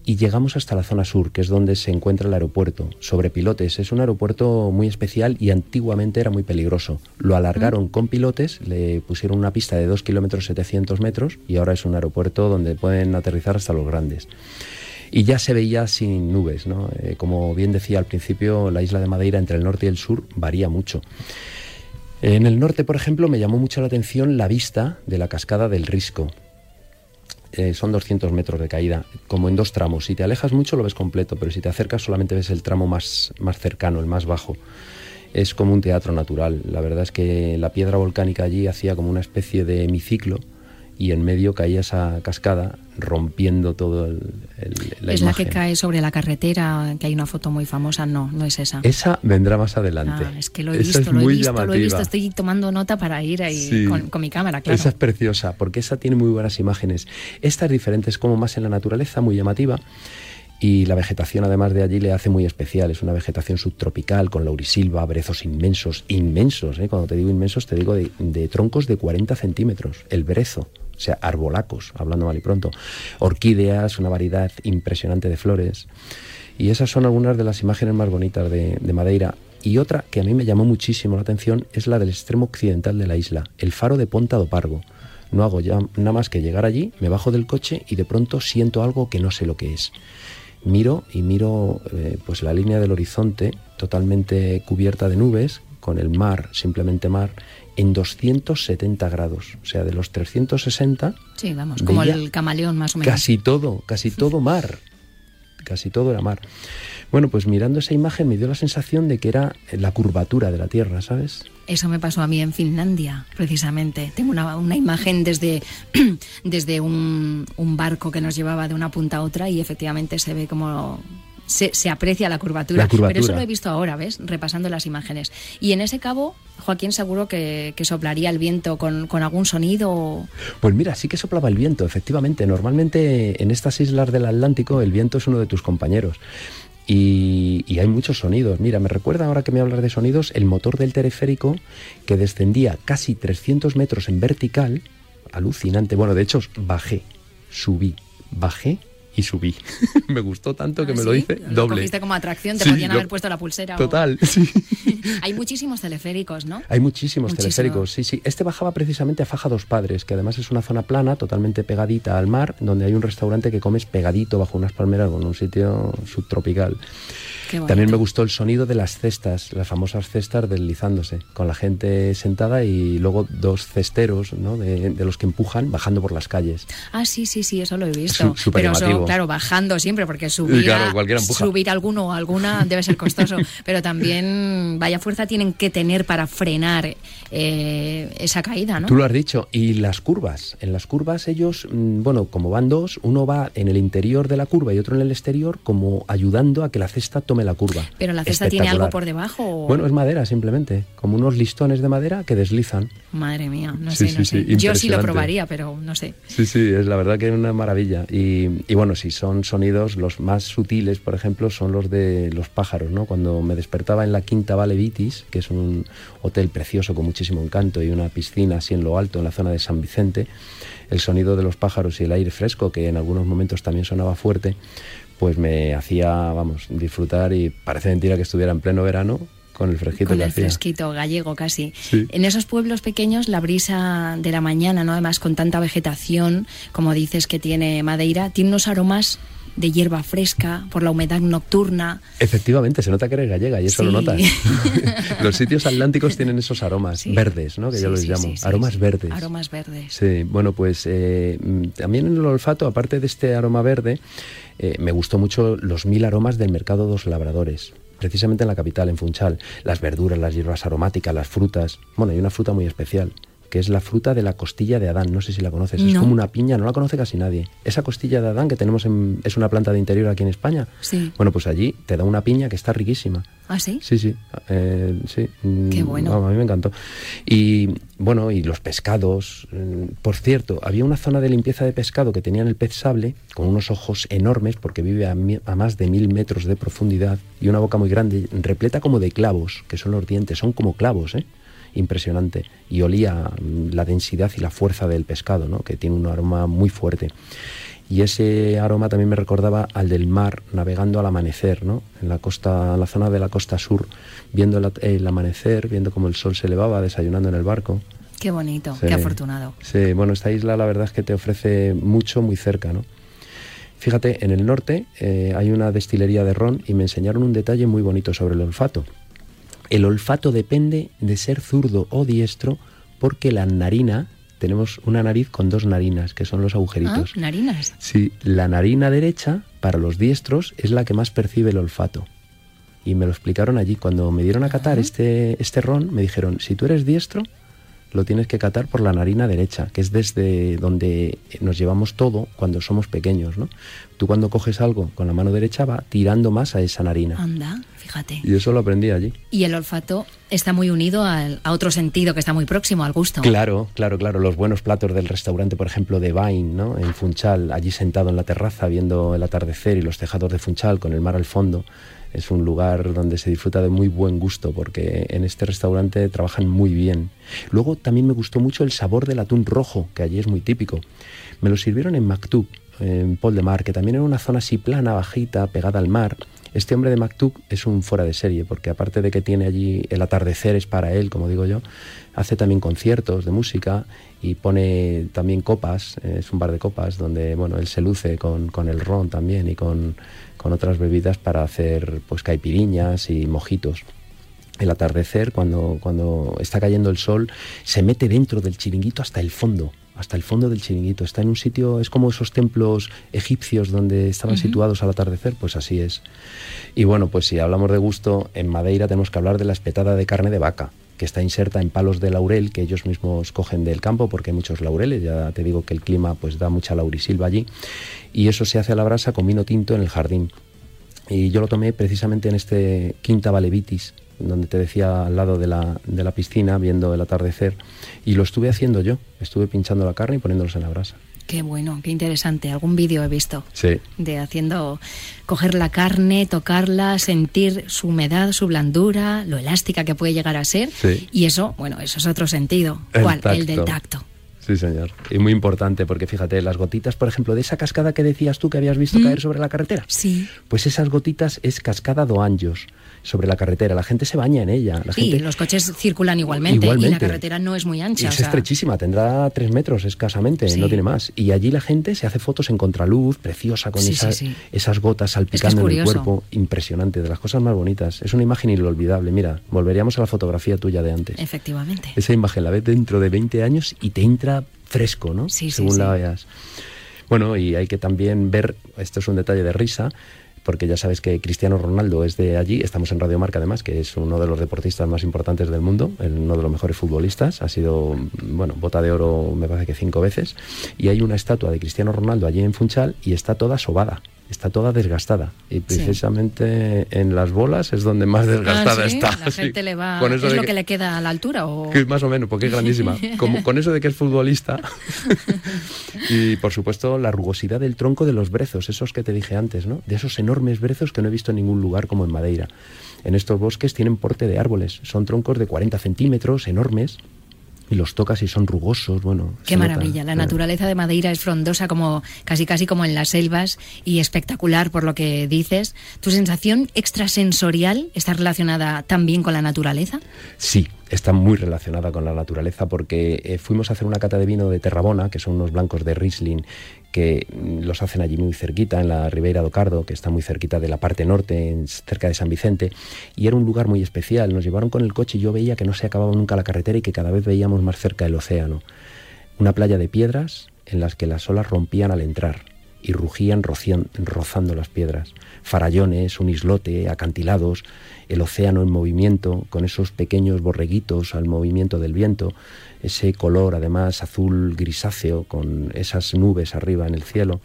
y llegamos hasta la zona sur, que es donde se encuentra el aeropuerto, sobre pilotes. Es un aeropuerto muy especial y antiguamente era muy peligroso. Lo alargaron mm. con pilotes, le pusieron una pista de 2 kilómetros 700 metros y ahora es un aeropuerto donde pueden aterrizar hasta los grandes. Y ya se veía sin nubes, ¿no? Eh, como bien decía al principio, la isla de Madeira entre el norte y el sur varía mucho. En el norte, por ejemplo, me llamó mucho la atención la vista de la cascada del Risco eh, son 200 metros de caída, como en dos tramos. Si te alejas mucho lo ves completo, pero si te acercas solamente ves el tramo más, más cercano, el más bajo. Es como un teatro natural. La verdad es que la piedra volcánica allí hacía como una especie de hemiciclo y en medio caía esa cascada rompiendo todo el, la ¿Es la que cae sobre la carretera, que hay una foto muy famosa? No, no es esa. Esa vendrá más adelante. Ah, es que lo he visto, lo he visto, lo he visto. Estoy tomando nota para ir ahí con, mi cámara, claro. Esa es preciosa, porque esa tiene muy buenas imágenes. Esta es diferente, es como más en la naturaleza, muy llamativa. Y la vegetación, además de allí, le hace muy especial. Es una vegetación subtropical con laurisilva, brezos inmensos, inmensos. ¿eh? Cuando te digo inmensos, te digo de, de troncos de 40 centímetros. El brezo, o sea, arbolacos, hablando mal y pronto, orquídeas, una variedad impresionante de flores. Y esas son algunas de las imágenes más bonitas de, Madeira. Y otra que a mí me llamó muchísimo la atención es la del extremo occidental de la isla, el faro de Ponta do Pargo. No hago ya nada más que llegar allí, me bajo del coche y de pronto siento algo que no sé lo que es. Miro y miro eh, pues la línea del horizonte totalmente cubierta de nubes, con el mar, simplemente mar, en 270 grados. O sea, de los 360... Sí, vamos, como el camaleón más o menos. Casi todo, casi todo mar. Casi todo era mar. Bueno, pues mirando esa imagen me dio la sensación de que era la curvatura de la Tierra, ¿sabes? Eso me pasó a mí en Finlandia, precisamente. Tengo una, una imagen desde, *clears throat* desde un, un, barco que nos llevaba de una punta a otra y efectivamente se ve como se, aprecia la curvatura. Pero eso lo he visto ahora, ¿ves? Repasando las imágenes. Y en ese cabo, Joaquín, seguro que, soplaría el viento con, algún sonido. Pues mira, sí que soplaba el viento, efectivamente. Normalmente en estas islas del Atlántico el viento es uno de tus compañeros. Y, y, hay muchos sonidos. Mira, me recuerda ahora que me hablas de sonidos el motor del teleférico que descendía casi 300 metros en vertical. Alucinante. Bueno, de hecho, bajé, subí, bajé y subí. *laughs* me gustó tanto que ¿Ah, me lo hice ¿Lo doble. Cogiste como atracción, te podían haber puesto la pulsera. Total, sí. *laughs* Hay muchísimos teleféricos, ¿no? Hay muchísimos teleféricos, sí, sí. Este bajaba precisamente a Faja Dos Padres, que además es una zona plana, totalmente pegadita al mar, donde hay un restaurante que comes pegadito bajo unas palmeras, en un sitio subtropical. También me gustó el sonido de las cestas, las famosas cestas deslizándose, con la gente sentada y luego dos cesteros ¿no? de, los que empujan bajando por las calles. Ah, sí, sí, sí, eso lo he visto. Pero claro, bajando siempre, porque subir, subir alguno o alguna debe ser costoso, *laughs* pero también vaya fuerza tienen que tener para frenar eh, esa caída, ¿no? Tú lo has dicho, y las curvas. En las curvas ellos, mm, bueno, como van dos, uno va en el interior de la curva y otro en el exterior, como ayudando a que la cesta tome la curva. Pero la cesta tiene algo por debajo. Bueno, es madera simplemente, como unos listones de madera que deslizan. Madre mía, no sé, no sé. Yo sí lo probaría, pero no sé. Sí, sí, es la verdad que es una maravilla. Y, y bueno, si son sonidos, los más sutiles, por ejemplo, son los de los pájaros, ¿no? Cuando me despertaba en la Quinta Vale Vitis, que es un hotel precioso con muchísimo encanto y una piscina así en lo alto, en la zona de San Vicente, el sonido de los pájaros y el aire fresco, que en algunos momentos también sonaba fuerte, pues me hacía, vamos, disfrutar y parece mentira que estuviera en pleno verano con el fresquito con el fresquito gallego casi. En esos pueblos pequeños la brisa de la mañana, no además con tanta vegetación como dices que tiene Madeira, tiene unos aromas de hierba fresca, por la humedad nocturna. Efectivamente, se nota que eres gallega y eso lo notas. *laughs* los sitios atlánticos tienen esos aromas verdes, ¿no? que yo los llamo. aromas verdes. Aromas verdes. Sí, bueno, pues eh, también en el olfato, aparte de este aroma verde, eh, me gustó mucho los mil aromas del mercado de los labradores precisamente en la capital, en Funchal. Las verduras, las hierbas aromáticas, las frutas. Bueno, hay una fruta muy especial, que es la fruta de la costilla de Adán. No sé si la conoces. Es como una piña, no la conoce casi nadie. Esa costilla de Adán que tenemos en, es una planta de interior aquí en España. Sí. Bueno, pues allí te da una piña que está riquísima. ¿Ah, sí? Sí, sí. Eh, sí. Qué mm, bueno. a mí me encantó. Y bueno, y los pescados. Mm, por cierto, había una zona de limpieza de pescado que tenían el pez sable, con unos ojos enormes, porque vive a, a más de mil metros de profundidad, y una boca muy grande, repleta como de clavos, que son los dientes, son como clavos, ¿eh? Impresionante y olía la densidad y la fuerza del pescado, ¿no? que tiene un aroma muy fuerte. Y ese aroma también me recordaba al del mar navegando al amanecer, ¿no? En la costa, en la zona de la costa sur, viendo el, amanecer, viendo cómo el sol se elevaba, desayunando en el barco. Qué bonito, qué afortunado. Sí, bueno, esta isla la verdad es que te ofrece mucho muy cerca, ¿no? Fíjate, en el norte eh, hay una destilería de ron y me enseñaron un detalle muy bonito sobre el olfato. El olfato depende de ser zurdo o diestro porque la narina, tenemos una nariz con dos narinas, que son los agujeritos. Ah, narinas. Sí, la narina derecha, para los diestros, es la que más percibe el olfato. Y me lo explicaron allí. Cuando me dieron a catar este, este ron, me dijeron, si tú eres diestro, lo tienes que catar por la narina derecha, que es desde donde nos llevamos todo cuando somos pequeños, ¿no? Tú cuando coges algo con la mano derecha va tirando más a esa narina. Anda, fíjate. Y eso lo aprendí allí. Y el olfato está muy unido a otro sentido que está muy próximo al gusto. Claro, claro, claro. Los buenos platos del restaurante, por ejemplo, de Vine, ¿no? En Funchal, allí sentado en la terraza viendo el atardecer y los tejados de Funchal con el mar al fondo es un lugar donde se disfruta de muy buen gusto porque en este restaurante trabajan muy bien. Luego también me gustó mucho el sabor del atún rojo, que allí es muy típico. Me lo sirvieron en Mactub, en Pol de Mar, que también era una zona así plana, bajita, pegada al mar. Este hombre de Mactub es un fuera de serie, porque aparte de que tiene allí el atardecer es para él, como digo yo, hace también conciertos de música y pone también copas, es un bar de copas donde bueno él se luce con, con el ron también y con con otras bebidas para hacer pues caipiriñas y mojitos. El atardecer, cuando, cuando está cayendo el sol, se mete dentro del chiringuito hasta el fondo, hasta el fondo del chiringuito. Está en un sitio, es como esos templos egipcios donde estaban situados al atardecer, pues así es. Y bueno, pues si hablamos de gusto, en Madeira tenemos que hablar de la espetada de carne de vaca que está inserta en palos de laurel que ellos mismos cogen del campo porque hay muchos laureles, ya te digo que el clima pues da mucha laurisilva allí y eso se hace a la brasa con vino tinto en el jardín. Y yo lo tomé precisamente en este Quinta Valevitis, donde te decía al lado de la, de la piscina viendo el atardecer y lo estuve haciendo yo, estuve pinchando la carne y poniéndolos en la brasa. Qué bueno, qué interesante. Algún vídeo he visto sí. de haciendo coger la carne, tocarla, sentir su humedad, su blandura, lo elástica que puede llegar a ser. Y eso, bueno, eso es otro sentido. ¿Cuál? El del tacto. Sí, señor. Y muy importante, porque fíjate, las gotitas, por ejemplo, de esa cascada que decías tú que habías visto mm. caer sobre la carretera. Sí. Pues esas gotitas es cascada do Anjos sobre la carretera. La gente se baña en ella. La sí, los coches circulan igualmente, y la carretera no es muy ancha. es estrechísima, tendrá tres metros escasamente, no tiene más. Y allí la gente se hace fotos en contraluz, preciosa, con esas, esas gotas salpicando en el cuerpo. Impresionante, de las cosas más bonitas. Es una imagen inolvidable. Mira, volveríamos a la fotografía tuya de antes. Efectivamente. Esa imagen la ves dentro de 20 años y te entra fresco, ¿no? Sí, Según la veas. Bueno, y hay que también ver, esto es un detalle de risa, porque ya sabes que Cristiano Ronaldo es de allí, estamos en Radio Marca además, que es uno de los deportistas más importantes del mundo, uno de los mejores futbolistas, ha sido, bueno, bota de oro me parece que cinco veces, y hay una estatua de Cristiano Ronaldo allí en Funchal y está toda sobada está toda desgastada y precisamente en las bolas es donde más desgastada Ah, ¿sí? está. La *laughs* sí. gente le va... Con eso ¿Es de lo que- que le queda a la altura o...? que más o menos, porque es *laughs* grandísima. Como, con eso de que es futbolista. *laughs* y por supuesto, la rugosidad del tronco de los brezos, esos que te dije antes, ¿no? De esos enormes brezos que no he visto en ningún lugar como en Madeira. En estos bosques tienen porte de árboles, son troncos de 40 centímetros, enormes. Y los tocas y son rugosos, bueno. Qué nota. maravilla. La Eh, naturaleza de Madeira es frondosa como casi casi como en las selvas y espectacular por lo que dices. ¿Tu sensación extrasensorial está relacionada también con la naturaleza? Sí, está muy relacionada con la naturaleza porque eh, fuimos a hacer una cata de vino de Terrabona, que son unos blancos de Riesling que los hacen allí muy cerquita, en la Ribeira do Cardo, que está muy cerquita de la parte norte, cerca de San Vicente, y era un lugar muy especial. Nos llevaron con el coche y yo veía que no se acababa nunca la carretera y que cada vez veíamos más cerca el océano. Una playa de piedras en las que las olas rompían al entrar y rugían rozando las piedras. Farallones, un islote, acantilados, el océano en movimiento, con esos pequeños borreguitos al movimiento del viento, ese color además azul grisáceo con esas nubes arriba en el cielo,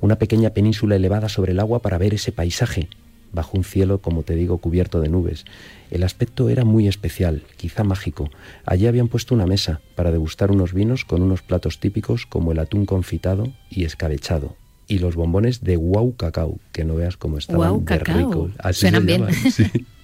una pequeña península elevada sobre el agua para ver ese paisaje bajo un cielo, como te digo, cubierto de nubes. El aspecto era muy especial, quizá mágico. Allí habían puesto una mesa para degustar unos vinos con unos platos típicos como el atún confitado y escabechado. Y los bombones de guau cacao, que no veas cómo estaban Guau de ricos. Así Suenan se bien. sí. *laughs*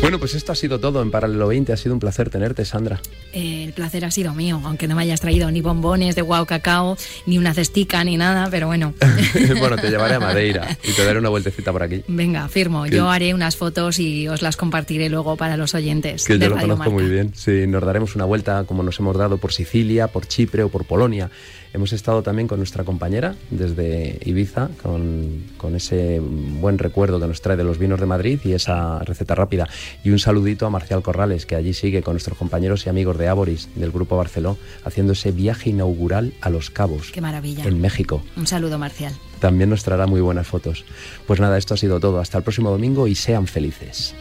Bueno, pues esto ha sido todo en Paralelo 20. Ha sido un placer tenerte, Sandra. Eh, el placer ha sido mío, aunque no me hayas traído ni bombones de guau cacao, ni una cestica, ni nada, pero bueno. *laughs* bueno, te llevaré a Madeira y te daré una vueltecita por aquí. Venga, firmo. Yo haré unas fotos y os las compartiré luego para los oyentes Que de yo lo Radio conozco Marca. muy bien. Sí, nos daremos una vuelta como nos hemos dado por Sicilia, por Chipre o por Polonia. Hemos estado también con nuestra compañera desde Ibiza, con, con ese buen recuerdo que nos trae de los vinos de Madrid y esa receta rápida. Y un saludito a Marcial Corrales, que allí sigue con nuestros compañeros y amigos de Aboris, del Grupo Barceló, haciendo ese viaje inaugural a Los Cabos, Qué maravilla. en México. Un saludo, Marcial. También nos traerá muy buenas fotos. Pues nada, esto ha sido todo. Hasta el próximo domingo y sean felices.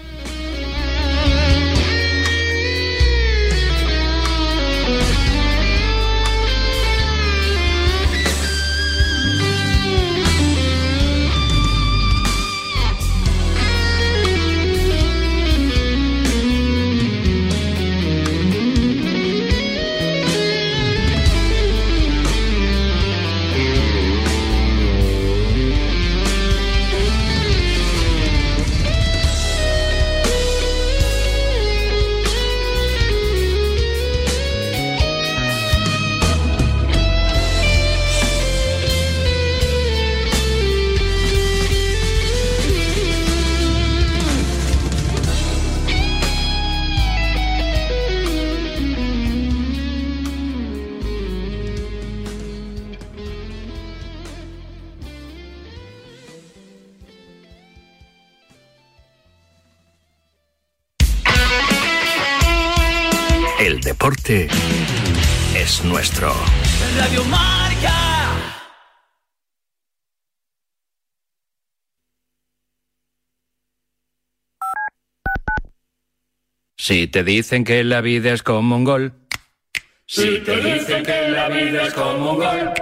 Deporte es nuestro. Radio Marca. Si te dicen que la vida es como un gol. Si te dicen que la vida es como un gol,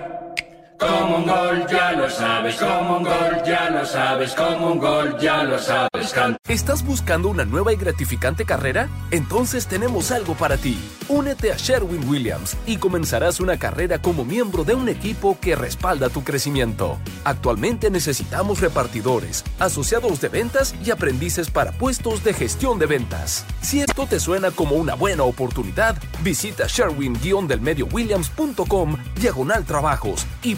como un gol, ya lo sabes, como un gol, ya lo sabes, como un gol, ya lo sabes. ¿Estás buscando una nueva y gratificante carrera? Entonces tenemos algo para ti. Únete a Sherwin Williams y comenzarás una carrera como miembro de un equipo que respalda tu crecimiento. Actualmente necesitamos repartidores, asociados de ventas y aprendices para puestos de gestión de ventas. Si esto te suena como una buena oportunidad, visita sherwin-delmediowilliams.com diagonal trabajos y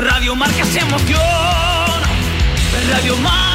Radio Marca es emoción. Radio Marca.